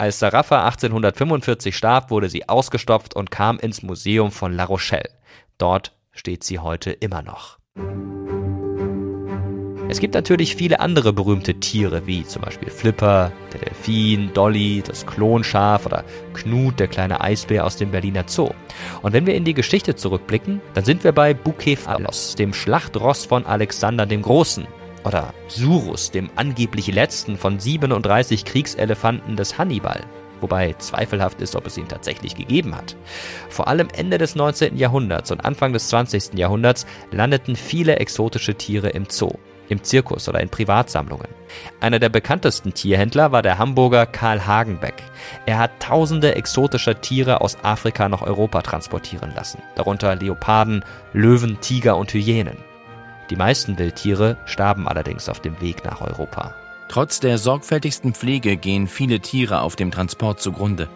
Als Sarafa 1845 starb, wurde sie ausgestopft und kam ins Museum von La Rochelle. Dort steht sie heute immer noch. Es gibt natürlich viele andere berühmte Tiere, wie zum Beispiel Flipper, der Delfin, Dolly, das Klonschaf oder Knut, der kleine Eisbär aus dem Berliner Zoo. Und wenn wir in die Geschichte zurückblicken, dann sind wir bei Bukephalos, dem Schlachtross von Alexander dem Großen, oder Surus, dem angeblich letzten von 37 Kriegselefanten des Hannibal wobei zweifelhaft ist, ob es ihn tatsächlich gegeben hat. Vor allem Ende des 19. Jahrhunderts und Anfang des 20. Jahrhunderts landeten viele exotische Tiere im Zoo im Zirkus oder in Privatsammlungen. Einer der bekanntesten Tierhändler war der Hamburger Karl Hagenbeck. Er hat tausende exotischer Tiere aus Afrika nach Europa transportieren lassen, darunter Leoparden, Löwen, Tiger und Hyänen. Die meisten Wildtiere starben allerdings auf dem Weg nach Europa. Trotz der sorgfältigsten Pflege gehen viele Tiere auf dem Transport zugrunde.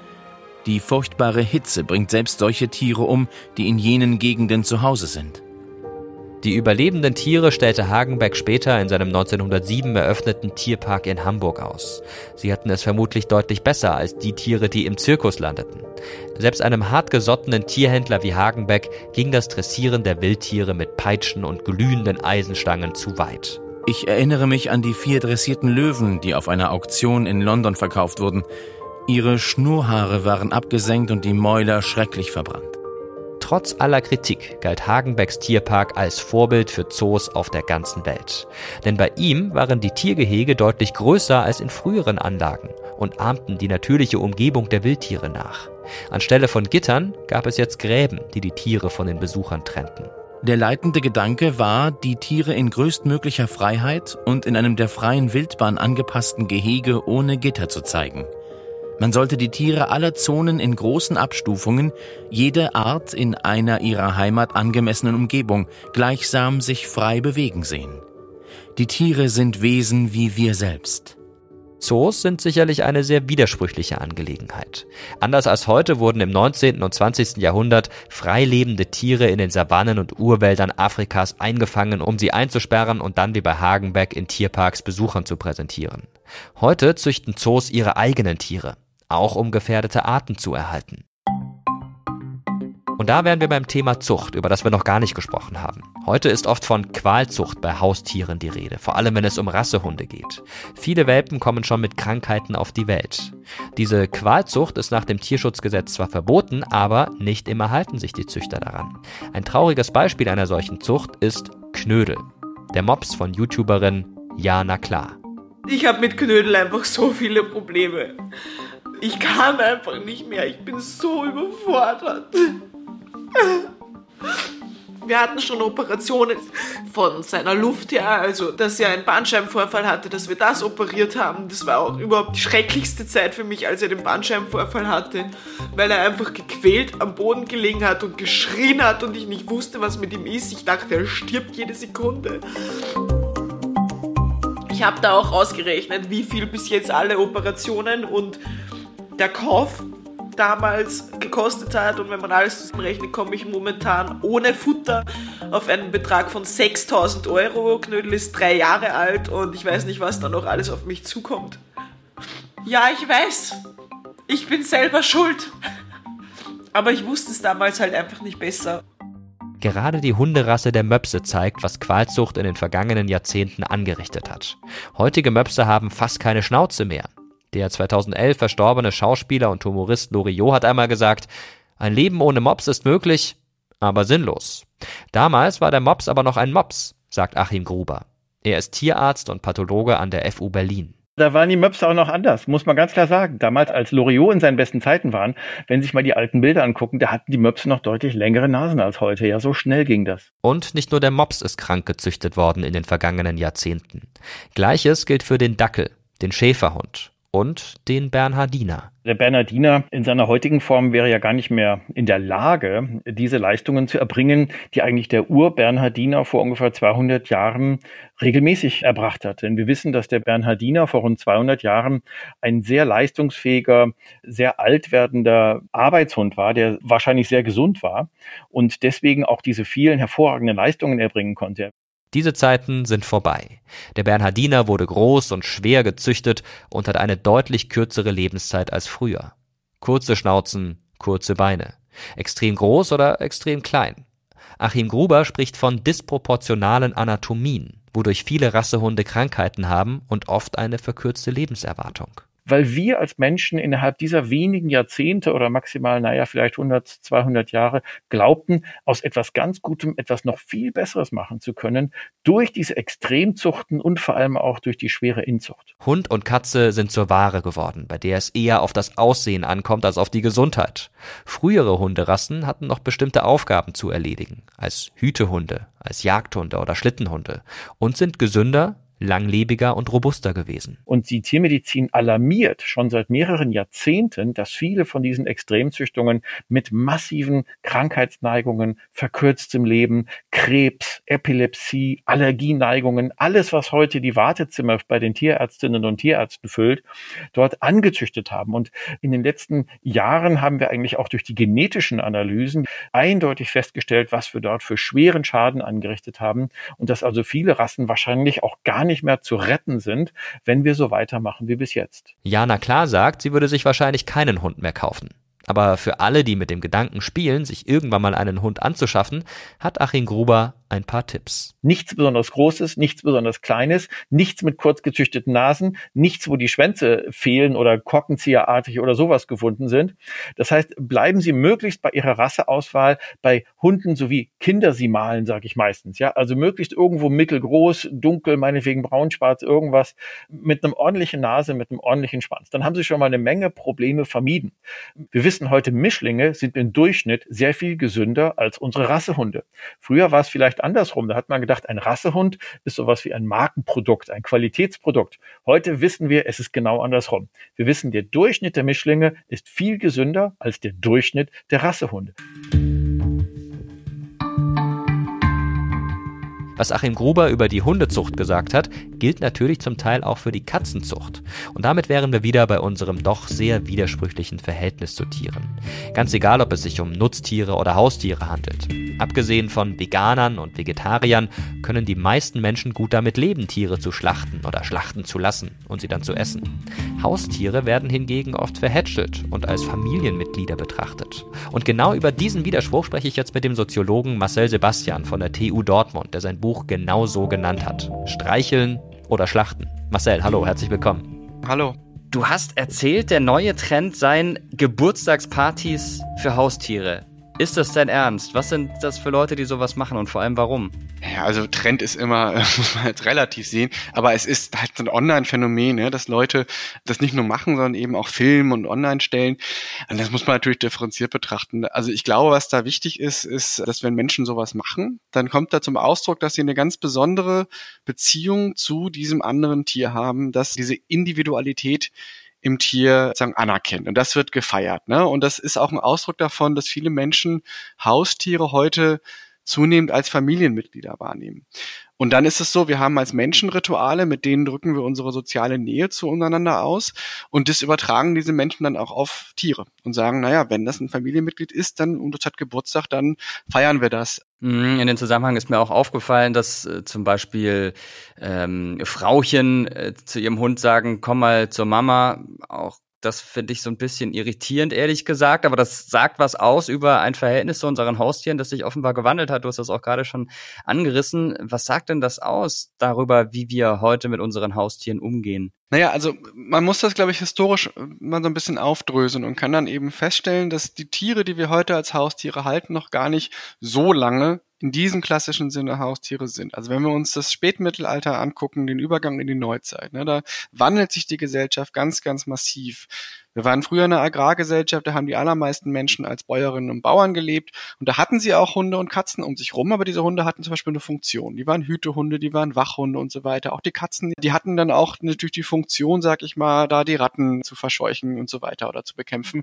Die furchtbare Hitze bringt selbst solche Tiere um, die in jenen Gegenden zu Hause sind. Die überlebenden Tiere stellte Hagenbeck später in seinem 1907 eröffneten Tierpark in Hamburg aus. Sie hatten es vermutlich deutlich besser als die Tiere, die im Zirkus landeten. Selbst einem hartgesottenen Tierhändler wie Hagenbeck ging das Dressieren der Wildtiere mit Peitschen und glühenden Eisenstangen zu weit. Ich erinnere mich an die vier dressierten Löwen, die auf einer Auktion in London verkauft wurden. Ihre Schnurrhaare waren abgesenkt und die Mäuler schrecklich verbrannt. Trotz aller Kritik galt Hagenbecks Tierpark als Vorbild für Zoos auf der ganzen Welt. Denn bei ihm waren die Tiergehege deutlich größer als in früheren Anlagen und ahmten die natürliche Umgebung der Wildtiere nach. Anstelle von Gittern gab es jetzt Gräben, die die Tiere von den Besuchern trennten. Der leitende Gedanke war, die Tiere in größtmöglicher Freiheit und in einem der freien Wildbahn angepassten Gehege ohne Gitter zu zeigen. Man sollte die Tiere aller Zonen in großen Abstufungen, jede Art in einer ihrer Heimat angemessenen Umgebung, gleichsam sich frei bewegen sehen. Die Tiere sind Wesen wie wir selbst. Zoos sind sicherlich eine sehr widersprüchliche Angelegenheit. Anders als heute wurden im 19. und 20. Jahrhundert freilebende Tiere in den Savannen und Urwäldern Afrikas eingefangen, um sie einzusperren und dann wie bei Hagenbeck in Tierparks Besuchern zu präsentieren. Heute züchten Zoos ihre eigenen Tiere auch um gefährdete Arten zu erhalten. Und da wären wir beim Thema Zucht, über das wir noch gar nicht gesprochen haben. Heute ist oft von Qualzucht bei Haustieren die Rede, vor allem wenn es um Rassehunde geht. Viele Welpen kommen schon mit Krankheiten auf die Welt. Diese Qualzucht ist nach dem Tierschutzgesetz zwar verboten, aber nicht immer halten sich die Züchter daran. Ein trauriges Beispiel einer solchen Zucht ist Knödel, der Mops von YouTuberin Jana Klar. Ich habe mit Knödel einfach so viele Probleme. Ich kann einfach nicht mehr. Ich bin so überfordert. Wir hatten schon Operationen von seiner Luft her, also dass er einen Bandscheibenvorfall hatte, dass wir das operiert haben. Das war auch überhaupt die schrecklichste Zeit für mich, als er den Bandscheibenvorfall hatte, weil er einfach gequält am Boden gelegen hat und geschrien hat und ich nicht wusste, was mit ihm ist. Ich dachte, er stirbt jede Sekunde. Ich habe da auch ausgerechnet, wie viel bis jetzt alle Operationen und der Kauf damals gekostet hat. Und wenn man alles zusammenrechnet, komme ich momentan ohne Futter auf einen Betrag von 6000 Euro. Knödel ist drei Jahre alt und ich weiß nicht, was da noch alles auf mich zukommt. Ja, ich weiß. Ich bin selber schuld. Aber ich wusste es damals halt einfach nicht besser. Gerade die Hunderasse der Möpse zeigt, was Qualzucht in den vergangenen Jahrzehnten angerichtet hat. Heutige Möpse haben fast keine Schnauze mehr. Der 2011 verstorbene Schauspieler und Humorist Loriot hat einmal gesagt, ein Leben ohne Mops ist möglich, aber sinnlos. Damals war der Mops aber noch ein Mops, sagt Achim Gruber. Er ist Tierarzt und Pathologe an der FU Berlin. Da waren die Möpse auch noch anders, muss man ganz klar sagen. Damals, als Loriot in seinen besten Zeiten waren, wenn Sie sich mal die alten Bilder angucken, da hatten die Möpse noch deutlich längere Nasen als heute. Ja, so schnell ging das. Und nicht nur der Mops ist krank gezüchtet worden in den vergangenen Jahrzehnten. Gleiches gilt für den Dackel, den Schäferhund und den Bernhardiner. Der Bernhardiner in seiner heutigen Form wäre ja gar nicht mehr in der Lage, diese Leistungen zu erbringen, die eigentlich der Ur-Bernhardiner vor ungefähr 200 Jahren regelmäßig erbracht hat. Denn wir wissen, dass der Bernhardiner vor rund 200 Jahren ein sehr leistungsfähiger, sehr alt werdender Arbeitshund war, der wahrscheinlich sehr gesund war und deswegen auch diese vielen hervorragenden Leistungen erbringen konnte. Diese Zeiten sind vorbei. Der Bernhardiner wurde groß und schwer gezüchtet und hat eine deutlich kürzere Lebenszeit als früher. Kurze Schnauzen, kurze Beine. Extrem groß oder extrem klein. Achim Gruber spricht von disproportionalen Anatomien, wodurch viele Rassehunde Krankheiten haben und oft eine verkürzte Lebenserwartung weil wir als Menschen innerhalb dieser wenigen Jahrzehnte oder maximal, naja, vielleicht 100, 200 Jahre glaubten, aus etwas ganz Gutem etwas noch viel Besseres machen zu können, durch diese Extremzuchten und vor allem auch durch die schwere Inzucht. Hund und Katze sind zur Ware geworden, bei der es eher auf das Aussehen ankommt als auf die Gesundheit. Frühere Hunderassen hatten noch bestimmte Aufgaben zu erledigen, als Hütehunde, als Jagdhunde oder Schlittenhunde und sind gesünder, langlebiger und robuster gewesen. Und die Tiermedizin alarmiert schon seit mehreren Jahrzehnten, dass viele von diesen Extremzüchtungen mit massiven Krankheitsneigungen, verkürztem Leben, Krebs, Epilepsie, Allergieneigungen, alles, was heute die Wartezimmer bei den Tierärztinnen und Tierärzten füllt, dort angezüchtet haben. Und in den letzten Jahren haben wir eigentlich auch durch die genetischen Analysen eindeutig festgestellt, was wir dort für schweren Schaden angerichtet haben und dass also viele Rassen wahrscheinlich auch gar nicht mehr zu retten sind, wenn wir so weitermachen wie bis jetzt. Jana klar sagt, sie würde sich wahrscheinlich keinen Hund mehr kaufen. Aber für alle, die mit dem Gedanken spielen, sich irgendwann mal einen Hund anzuschaffen, hat Achim Gruber ein paar Tipps. Nichts besonders Großes, nichts besonders Kleines, nichts mit kurz gezüchteten Nasen, nichts, wo die Schwänze fehlen oder korkenzieherartig oder sowas gefunden sind. Das heißt, bleiben Sie möglichst bei Ihrer Rasseauswahl bei Hunden sowie Kinder sie malen, sage ich meistens. Ja, also möglichst irgendwo mittelgroß, dunkel, meinetwegen braun, schwarz, irgendwas mit einem ordentlichen Nase, mit einem ordentlichen Schwanz. Dann haben Sie schon mal eine Menge Probleme vermieden. Wir wissen heute, Mischlinge sind im Durchschnitt sehr viel gesünder als unsere Rassehunde. Früher war es vielleicht andersrum. Da hat man gedacht, ein Rassehund ist sowas wie ein Markenprodukt, ein Qualitätsprodukt. Heute wissen wir, es ist genau andersrum. Wir wissen, der Durchschnitt der Mischlinge ist viel gesünder als der Durchschnitt der Rassehunde. Was Achim Gruber über die Hundezucht gesagt hat, gilt natürlich zum Teil auch für die Katzenzucht. Und damit wären wir wieder bei unserem doch sehr widersprüchlichen Verhältnis zu Tieren. Ganz egal, ob es sich um Nutztiere oder Haustiere handelt. Abgesehen von Veganern und Vegetariern können die meisten Menschen gut damit leben, Tiere zu schlachten oder schlachten zu lassen und sie dann zu essen. Haustiere werden hingegen oft verhätschelt und als Familienmitglieder betrachtet. Und genau über diesen Widerspruch spreche ich jetzt mit dem Soziologen Marcel Sebastian von der TU Dortmund, der sein Buch genau so genannt hat. Streicheln oder schlachten. Marcel, hallo, herzlich willkommen. Hallo. Du hast erzählt, der neue Trend seien Geburtstagspartys für Haustiere. Ist das dein Ernst? Was sind das für Leute, die sowas machen und vor allem warum? Ja, also Trend ist immer, muss man jetzt relativ sehen, aber es ist halt so ein Online-Phänomen, ne, dass Leute das nicht nur machen, sondern eben auch filmen und online stellen. Und das muss man natürlich differenziert betrachten. Also ich glaube, was da wichtig ist, ist, dass wenn Menschen sowas machen, dann kommt da zum Ausdruck, dass sie eine ganz besondere Beziehung zu diesem anderen Tier haben, dass diese Individualität im Tier sagen, anerkennt. Und das wird gefeiert. Ne? Und das ist auch ein Ausdruck davon, dass viele Menschen Haustiere heute zunehmend als Familienmitglieder wahrnehmen. Und dann ist es so, wir haben als Menschen Rituale, mit denen drücken wir unsere soziale Nähe zueinander aus. Und das übertragen diese Menschen dann auch auf Tiere und sagen, naja, wenn das ein Familienmitglied ist, dann und das hat Geburtstag, dann feiern wir das. Mhm, in dem Zusammenhang ist mir auch aufgefallen, dass äh, zum Beispiel ähm, Frauchen äh, zu ihrem Hund sagen, komm mal zur Mama, auch das finde ich so ein bisschen irritierend, ehrlich gesagt. Aber das sagt was aus über ein Verhältnis zu unseren Haustieren, das sich offenbar gewandelt hat. Du hast das auch gerade schon angerissen. Was sagt denn das aus darüber, wie wir heute mit unseren Haustieren umgehen? Naja, also man muss das, glaube ich, historisch mal so ein bisschen aufdröseln und kann dann eben feststellen, dass die Tiere, die wir heute als Haustiere halten, noch gar nicht so lange in diesem klassischen Sinne Haustiere sind. Also wenn wir uns das Spätmittelalter angucken, den Übergang in die Neuzeit, ne, da wandelt sich die Gesellschaft ganz, ganz massiv. Wir waren früher eine Agrargesellschaft, da haben die allermeisten Menschen als Bäuerinnen und Bauern gelebt und da hatten sie auch Hunde und Katzen um sich rum, aber diese Hunde hatten zum Beispiel eine Funktion. Die waren Hütehunde, die waren Wachhunde und so weiter. Auch die Katzen, die hatten dann auch natürlich die Funktion, sag ich mal, da die Ratten zu verscheuchen und so weiter oder zu bekämpfen.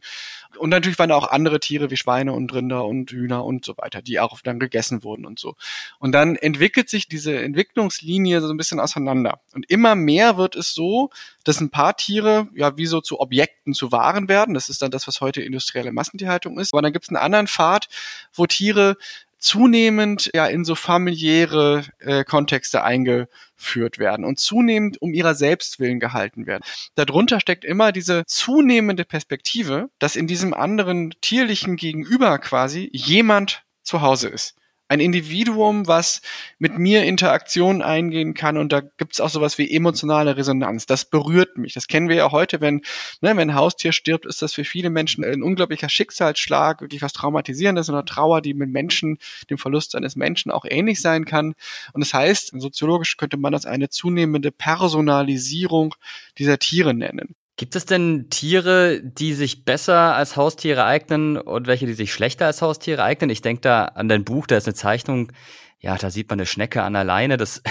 Und natürlich waren da auch andere Tiere wie Schweine und Rinder und Hühner und so weiter, die auch dann gegessen wurden und so. Und dann entwickelt sich diese Entwicklungslinie so ein bisschen auseinander. Und immer mehr wird es so, dass ein paar Tiere ja wie so zu Objekten, zu Waren werden. Das ist dann das, was heute industrielle Massentierhaltung ist. Aber dann gibt es einen anderen Pfad, wo Tiere zunehmend ja in so familiäre äh, Kontexte eingeführt werden und zunehmend um ihrer Selbstwillen gehalten werden. Darunter steckt immer diese zunehmende Perspektive, dass in diesem anderen tierlichen Gegenüber quasi jemand zu Hause ist ein Individuum, was mit mir Interaktion eingehen kann und da gibt es auch sowas wie emotionale Resonanz. Das berührt mich. Das kennen wir ja heute, wenn, ne, wenn ein Haustier stirbt, ist das für viele Menschen ein unglaublicher Schicksalsschlag, wirklich was Traumatisierendes oder Trauer, die mit Menschen, dem Verlust eines Menschen auch ähnlich sein kann. Und das heißt, soziologisch könnte man das eine zunehmende Personalisierung dieser Tiere nennen. Gibt es denn Tiere, die sich besser als Haustiere eignen und welche, die sich schlechter als Haustiere eignen? Ich denke da an dein Buch, da ist eine Zeichnung, ja, da sieht man eine Schnecke an der Leine. Das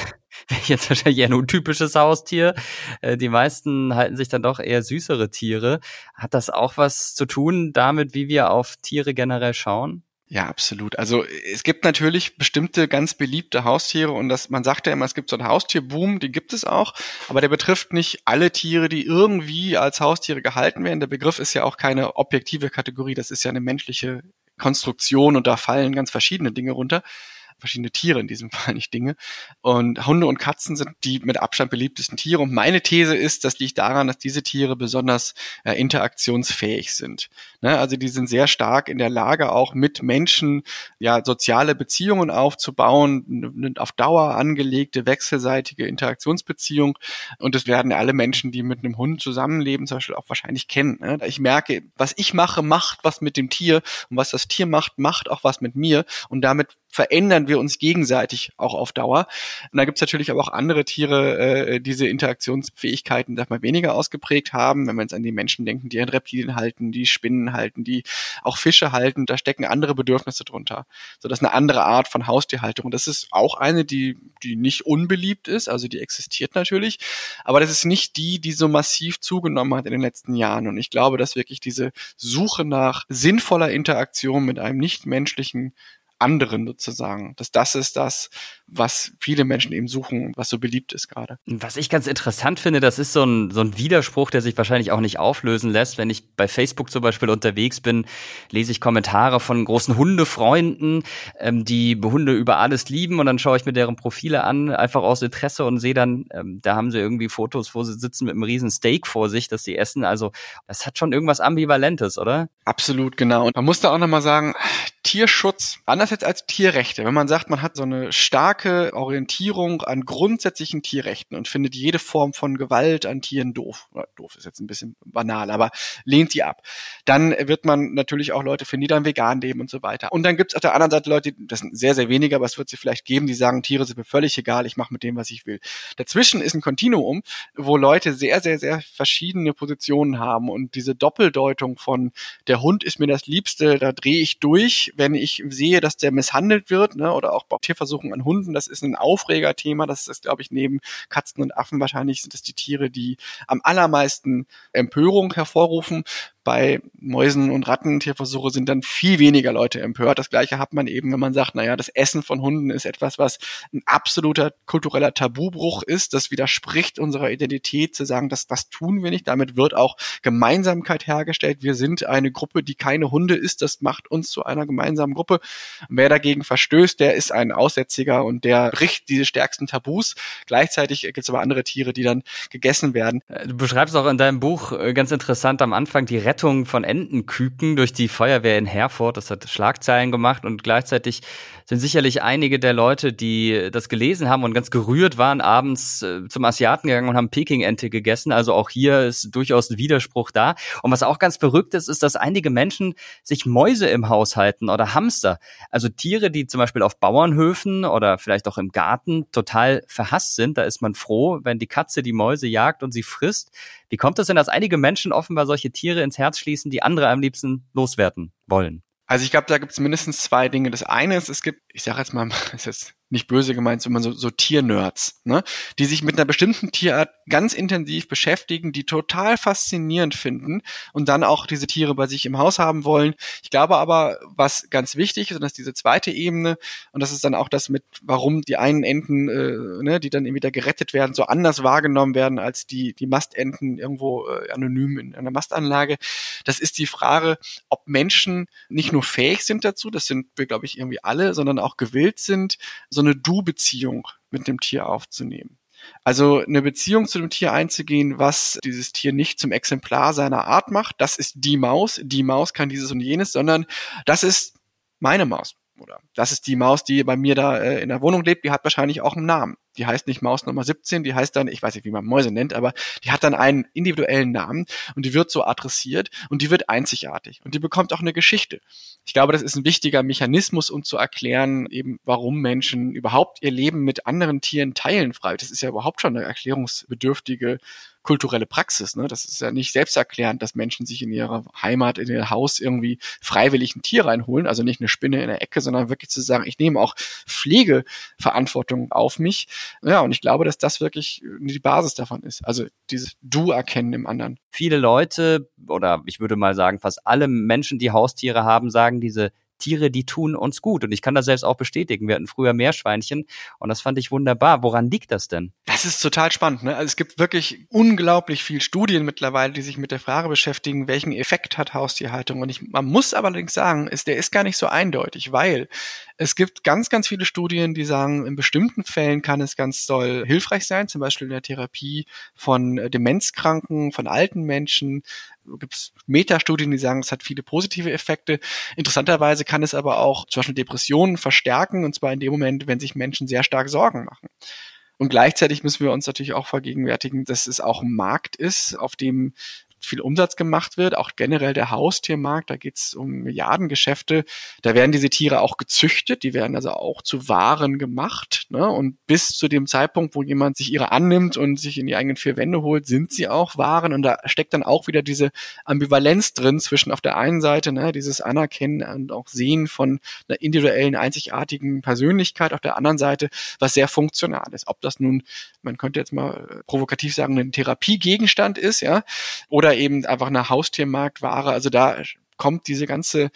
Jetzt wahrscheinlich ein typisches Haustier. Äh, die meisten halten sich dann doch eher süßere Tiere. Hat das auch was zu tun damit, wie wir auf Tiere generell schauen? Ja, absolut. Also es gibt natürlich bestimmte ganz beliebte Haustiere und das, man sagt ja immer, es gibt so einen Haustierboom, die gibt es auch, aber der betrifft nicht alle Tiere, die irgendwie als Haustiere gehalten werden. Der Begriff ist ja auch keine objektive Kategorie, das ist ja eine menschliche Konstruktion und da fallen ganz verschiedene Dinge runter verschiedene Tiere in diesem Fall, nicht Dinge. Und Hunde und Katzen sind die mit Abstand beliebtesten Tiere. Und meine These ist, das liegt daran, dass diese Tiere besonders äh, interaktionsfähig sind. Ne? Also die sind sehr stark in der Lage, auch mit Menschen ja soziale Beziehungen aufzubauen, auf Dauer angelegte wechselseitige Interaktionsbeziehung. Und das werden alle Menschen, die mit einem Hund zusammenleben, zum Beispiel auch wahrscheinlich kennen. Ne? Ich merke, was ich mache, macht was mit dem Tier und was das Tier macht, macht auch was mit mir. Und damit verändern wir uns gegenseitig auch auf Dauer. Und da gibt's natürlich aber auch andere Tiere, äh, diese Interaktionsfähigkeiten, sag mal, weniger ausgeprägt haben. Wenn wir jetzt an die Menschen denken, die an Reptilien halten, die Spinnen halten, die auch Fische halten, da stecken andere Bedürfnisse drunter. So, das ist eine andere Art von Haustierhaltung. Und das ist auch eine, die, die nicht unbeliebt ist, also die existiert natürlich. Aber das ist nicht die, die so massiv zugenommen hat in den letzten Jahren. Und ich glaube, dass wirklich diese Suche nach sinnvoller Interaktion mit einem nichtmenschlichen anderen sozusagen. Dass das ist das, was viele Menschen eben suchen, was so beliebt ist gerade. Was ich ganz interessant finde, das ist so ein, so ein Widerspruch, der sich wahrscheinlich auch nicht auflösen lässt. Wenn ich bei Facebook zum Beispiel unterwegs bin, lese ich Kommentare von großen Hundefreunden, ähm, die Hunde über alles lieben und dann schaue ich mir deren Profile an, einfach aus Interesse und sehe dann, ähm, da haben sie irgendwie Fotos, wo sie sitzen mit einem riesen Steak vor sich, dass sie essen. Also das hat schon irgendwas Ambivalentes, oder? Absolut, genau. Und man muss da auch nochmal sagen, Tierschutz, anders jetzt als Tierrechte, wenn man sagt, man hat so eine starke Orientierung an grundsätzlichen Tierrechten und findet jede Form von Gewalt an Tieren doof, doof ist jetzt ein bisschen banal, aber lehnt die ab, dann wird man natürlich auch Leute finden, die dann vegan leben und so weiter. Und dann gibt es auf der anderen Seite Leute, das sind sehr, sehr wenige, aber es wird sie vielleicht geben, die sagen, Tiere sind mir völlig egal, ich mache mit dem, was ich will. Dazwischen ist ein Kontinuum, wo Leute sehr, sehr, sehr verschiedene Positionen haben und diese Doppeldeutung von der Hund ist mir das Liebste, da drehe ich durch, wenn ich sehe, dass der misshandelt wird, ne, oder auch bei Tierversuchen an Hunden, das ist ein Aufregerthema. Das ist, glaube ich, neben Katzen und Affen wahrscheinlich sind es die Tiere, die am allermeisten Empörung hervorrufen bei Mäusen und Ratten Tierversuche sind dann viel weniger Leute empört. Das gleiche hat man eben, wenn man sagt, naja, das Essen von Hunden ist etwas, was ein absoluter kultureller Tabubruch ist. Das widerspricht unserer Identität zu sagen, dass das tun wir nicht. Damit wird auch Gemeinsamkeit hergestellt. Wir sind eine Gruppe, die keine Hunde ist. Das macht uns zu einer gemeinsamen Gruppe. Wer dagegen verstößt, der ist ein Aussätziger und der bricht diese stärksten Tabus. Gleichzeitig gibt es aber andere Tiere, die dann gegessen werden. Du beschreibst auch in deinem Buch äh, ganz interessant am Anfang die Rettung von Entenküken durch die Feuerwehr in Herford. Das hat Schlagzeilen gemacht und gleichzeitig sind sicherlich einige der Leute, die das gelesen haben und ganz gerührt waren, abends äh, zum Asiaten gegangen und haben Peking-Ente gegessen. Also auch hier ist durchaus ein Widerspruch da. Und was auch ganz verrückt ist, ist, dass einige Menschen sich Mäuse im Haus halten oder Hamster. Also Tiere, die zum Beispiel auf Bauernhöfen oder vielleicht auch im Garten total verhasst sind. Da ist man froh, wenn die Katze die Mäuse jagt und sie frisst. Wie kommt es denn, dass einige Menschen offenbar solche Tiere ins Herz schließen, die andere am liebsten loswerden wollen? Also ich glaube, da gibt es mindestens zwei Dinge. Das eine ist, es gibt, ich sage jetzt mal, es ist nicht böse gemeint, sondern so, so Tiernerds, ne? die sich mit einer bestimmten Tierart ganz intensiv beschäftigen, die total faszinierend finden und dann auch diese Tiere bei sich im Haus haben wollen. Ich glaube aber, was ganz wichtig ist, und das ist diese zweite Ebene, und das ist dann auch das mit, warum die einen Enten, äh, ne, die dann eben wieder gerettet werden, so anders wahrgenommen werden als die, die Mastenten irgendwo äh, anonym in einer Mastanlage. Das ist die Frage, ob Menschen nicht nur fähig sind dazu, das sind wir, glaube ich, irgendwie alle, sondern auch gewillt sind, so so eine Du-Beziehung mit dem Tier aufzunehmen. Also eine Beziehung zu dem Tier einzugehen, was dieses Tier nicht zum Exemplar seiner Art macht, das ist die Maus, die Maus kann dieses und jenes, sondern das ist meine Maus oder das ist die Maus, die bei mir da äh, in der Wohnung lebt, die hat wahrscheinlich auch einen Namen. Die heißt nicht Maus Nummer 17, die heißt dann, ich weiß nicht, wie man Mäuse nennt, aber die hat dann einen individuellen Namen und die wird so adressiert und die wird einzigartig und die bekommt auch eine Geschichte. Ich glaube, das ist ein wichtiger Mechanismus, um zu erklären, eben warum Menschen überhaupt ihr Leben mit anderen Tieren teilen frei. Das ist ja überhaupt schon eine erklärungsbedürftige kulturelle Praxis. Ne? Das ist ja nicht selbsterklärend, dass Menschen sich in ihrer Heimat, in ihr Haus irgendwie freiwillig ein Tier reinholen, also nicht eine Spinne in der Ecke, sondern wirklich zu sagen, ich nehme auch Pflegeverantwortung auf mich. Ja, und ich glaube, dass das wirklich die Basis davon ist. Also dieses Du erkennen im anderen. Viele Leute oder ich würde mal sagen, fast alle Menschen, die Haustiere haben, sagen, diese Tiere, die tun uns gut. Und ich kann das selbst auch bestätigen. Wir hatten früher Meerschweinchen und das fand ich wunderbar. Woran liegt das denn? Das ist total spannend. Ne? Also es gibt wirklich unglaublich viel Studien mittlerweile, die sich mit der Frage beschäftigen, welchen Effekt hat Haustierhaltung. Und ich, man muss allerdings sagen, ist, der ist gar nicht so eindeutig, weil es gibt ganz, ganz viele Studien, die sagen, in bestimmten Fällen kann es ganz doll hilfreich sein, zum Beispiel in der Therapie von Demenzkranken, von alten Menschen. Gibt es Metastudien, die sagen, es hat viele positive Effekte. Interessanterweise kann es aber auch zum Beispiel Depressionen verstärken, und zwar in dem Moment, wenn sich Menschen sehr stark Sorgen machen. Und gleichzeitig müssen wir uns natürlich auch vergegenwärtigen, dass es auch ein Markt ist, auf dem viel Umsatz gemacht wird, auch generell der Haustiermarkt, da geht es um Milliardengeschäfte. Da werden diese Tiere auch gezüchtet, die werden also auch zu Waren gemacht. Ne? Und bis zu dem Zeitpunkt, wo jemand sich ihre annimmt und sich in die eigenen vier Wände holt, sind sie auch Waren. Und da steckt dann auch wieder diese Ambivalenz drin zwischen auf der einen Seite ne, dieses Anerkennen und auch Sehen von einer individuellen, einzigartigen Persönlichkeit, auf der anderen Seite was sehr funktional ist. Ob das nun, man könnte jetzt mal provokativ sagen, ein Therapiegegenstand ist, ja, oder oder eben einfach eine Haustiermarktware. Also da kommt diese ganze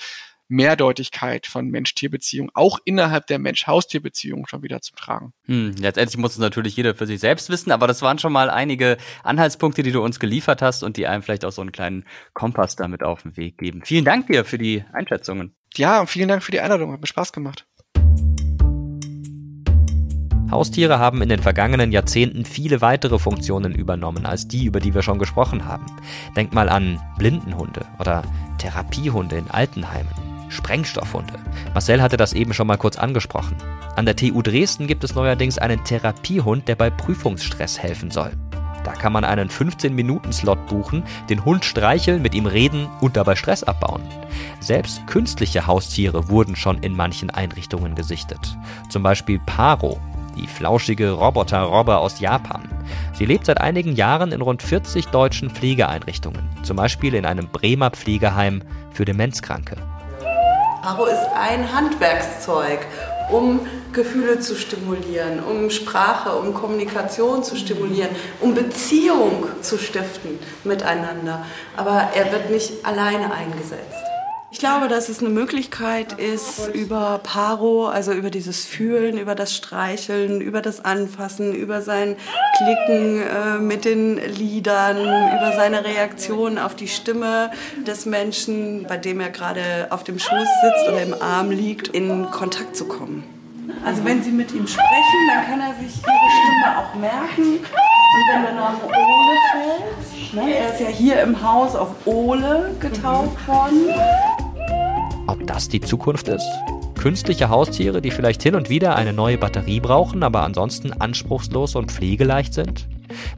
Mehrdeutigkeit von Mensch-Tier-Beziehung auch innerhalb der Mensch-Haustier-Beziehung schon wieder zu tragen. Hm, letztendlich muss es natürlich jeder für sich selbst wissen, aber das waren schon mal einige Anhaltspunkte, die du uns geliefert hast und die einem vielleicht auch so einen kleinen Kompass damit auf den Weg geben. Vielen Dank dir für die Einschätzungen. Ja, vielen Dank für die Einladung. Hat mir Spaß gemacht. Haustiere haben in den vergangenen Jahrzehnten viele weitere Funktionen übernommen als die, über die wir schon gesprochen haben. Denk mal an Blindenhunde oder Therapiehunde in Altenheimen. Sprengstoffhunde. Marcel hatte das eben schon mal kurz angesprochen. An der TU Dresden gibt es neuerdings einen Therapiehund, der bei Prüfungsstress helfen soll. Da kann man einen 15-Minuten-Slot buchen, den Hund streicheln, mit ihm reden und dabei Stress abbauen. Selbst künstliche Haustiere wurden schon in manchen Einrichtungen gesichtet. Zum Beispiel Paro, die flauschige Roboter-Robber aus Japan. Sie lebt seit einigen Jahren in rund 40 deutschen Pflegeeinrichtungen, zum Beispiel in einem Bremer Pflegeheim für Demenzkranke. Aro ist ein Handwerkszeug, um Gefühle zu stimulieren, um Sprache, um Kommunikation zu stimulieren, um Beziehung zu stiften miteinander. Aber er wird nicht alleine eingesetzt. Ich glaube, dass es eine Möglichkeit ist, über Paro, also über dieses Fühlen, über das Streicheln, über das Anfassen, über sein Klicken äh, mit den Liedern, über seine Reaktion auf die Stimme des Menschen, bei dem er gerade auf dem Schoß sitzt oder im Arm liegt, in Kontakt zu kommen. Also wenn Sie mit ihm sprechen, dann kann er sich Ihre Stimme auch merken. Und wenn der Name Ole fällt, ne, er ist ja hier im Haus auf Ole getauft worden. Das die Zukunft ist? Künstliche Haustiere, die vielleicht hin und wieder eine neue Batterie brauchen, aber ansonsten anspruchslos und pflegeleicht sind?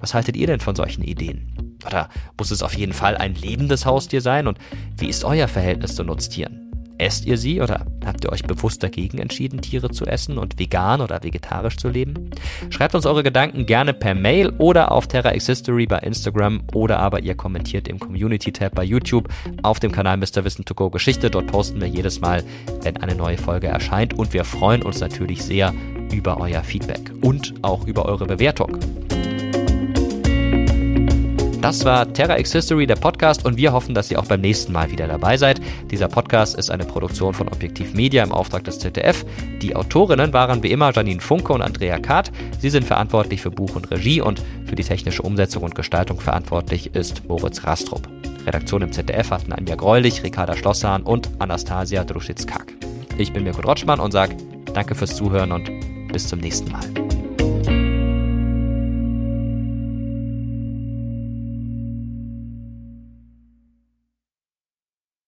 Was haltet ihr denn von solchen Ideen? Oder muss es auf jeden Fall ein lebendes Haustier sein? Und wie ist euer Verhältnis zu Nutztieren? Esst ihr sie oder habt ihr euch bewusst dagegen entschieden, Tiere zu essen und vegan oder vegetarisch zu leben? Schreibt uns eure Gedanken gerne per Mail oder auf Terra History bei Instagram oder aber ihr kommentiert im Community-Tab bei YouTube auf dem Kanal Mr. Wissen to Go Geschichte. Dort posten wir jedes Mal, wenn eine neue Folge erscheint und wir freuen uns natürlich sehr über euer Feedback und auch über eure Bewertung. Das war Terra X History, der Podcast, und wir hoffen, dass ihr auch beim nächsten Mal wieder dabei seid. Dieser Podcast ist eine Produktion von Objektiv Media im Auftrag des ZDF. Die Autorinnen waren wie immer Janine Funke und Andrea Kahrt. Sie sind verantwortlich für Buch und Regie und für die technische Umsetzung und Gestaltung verantwortlich ist Moritz Rastrup. Redaktion im ZDF hatten Anja Greulich, Ricarda Schlosshahn und Anastasia Druschitz-Kack. Ich bin Mirko Drotschmann und sage danke fürs Zuhören und bis zum nächsten Mal.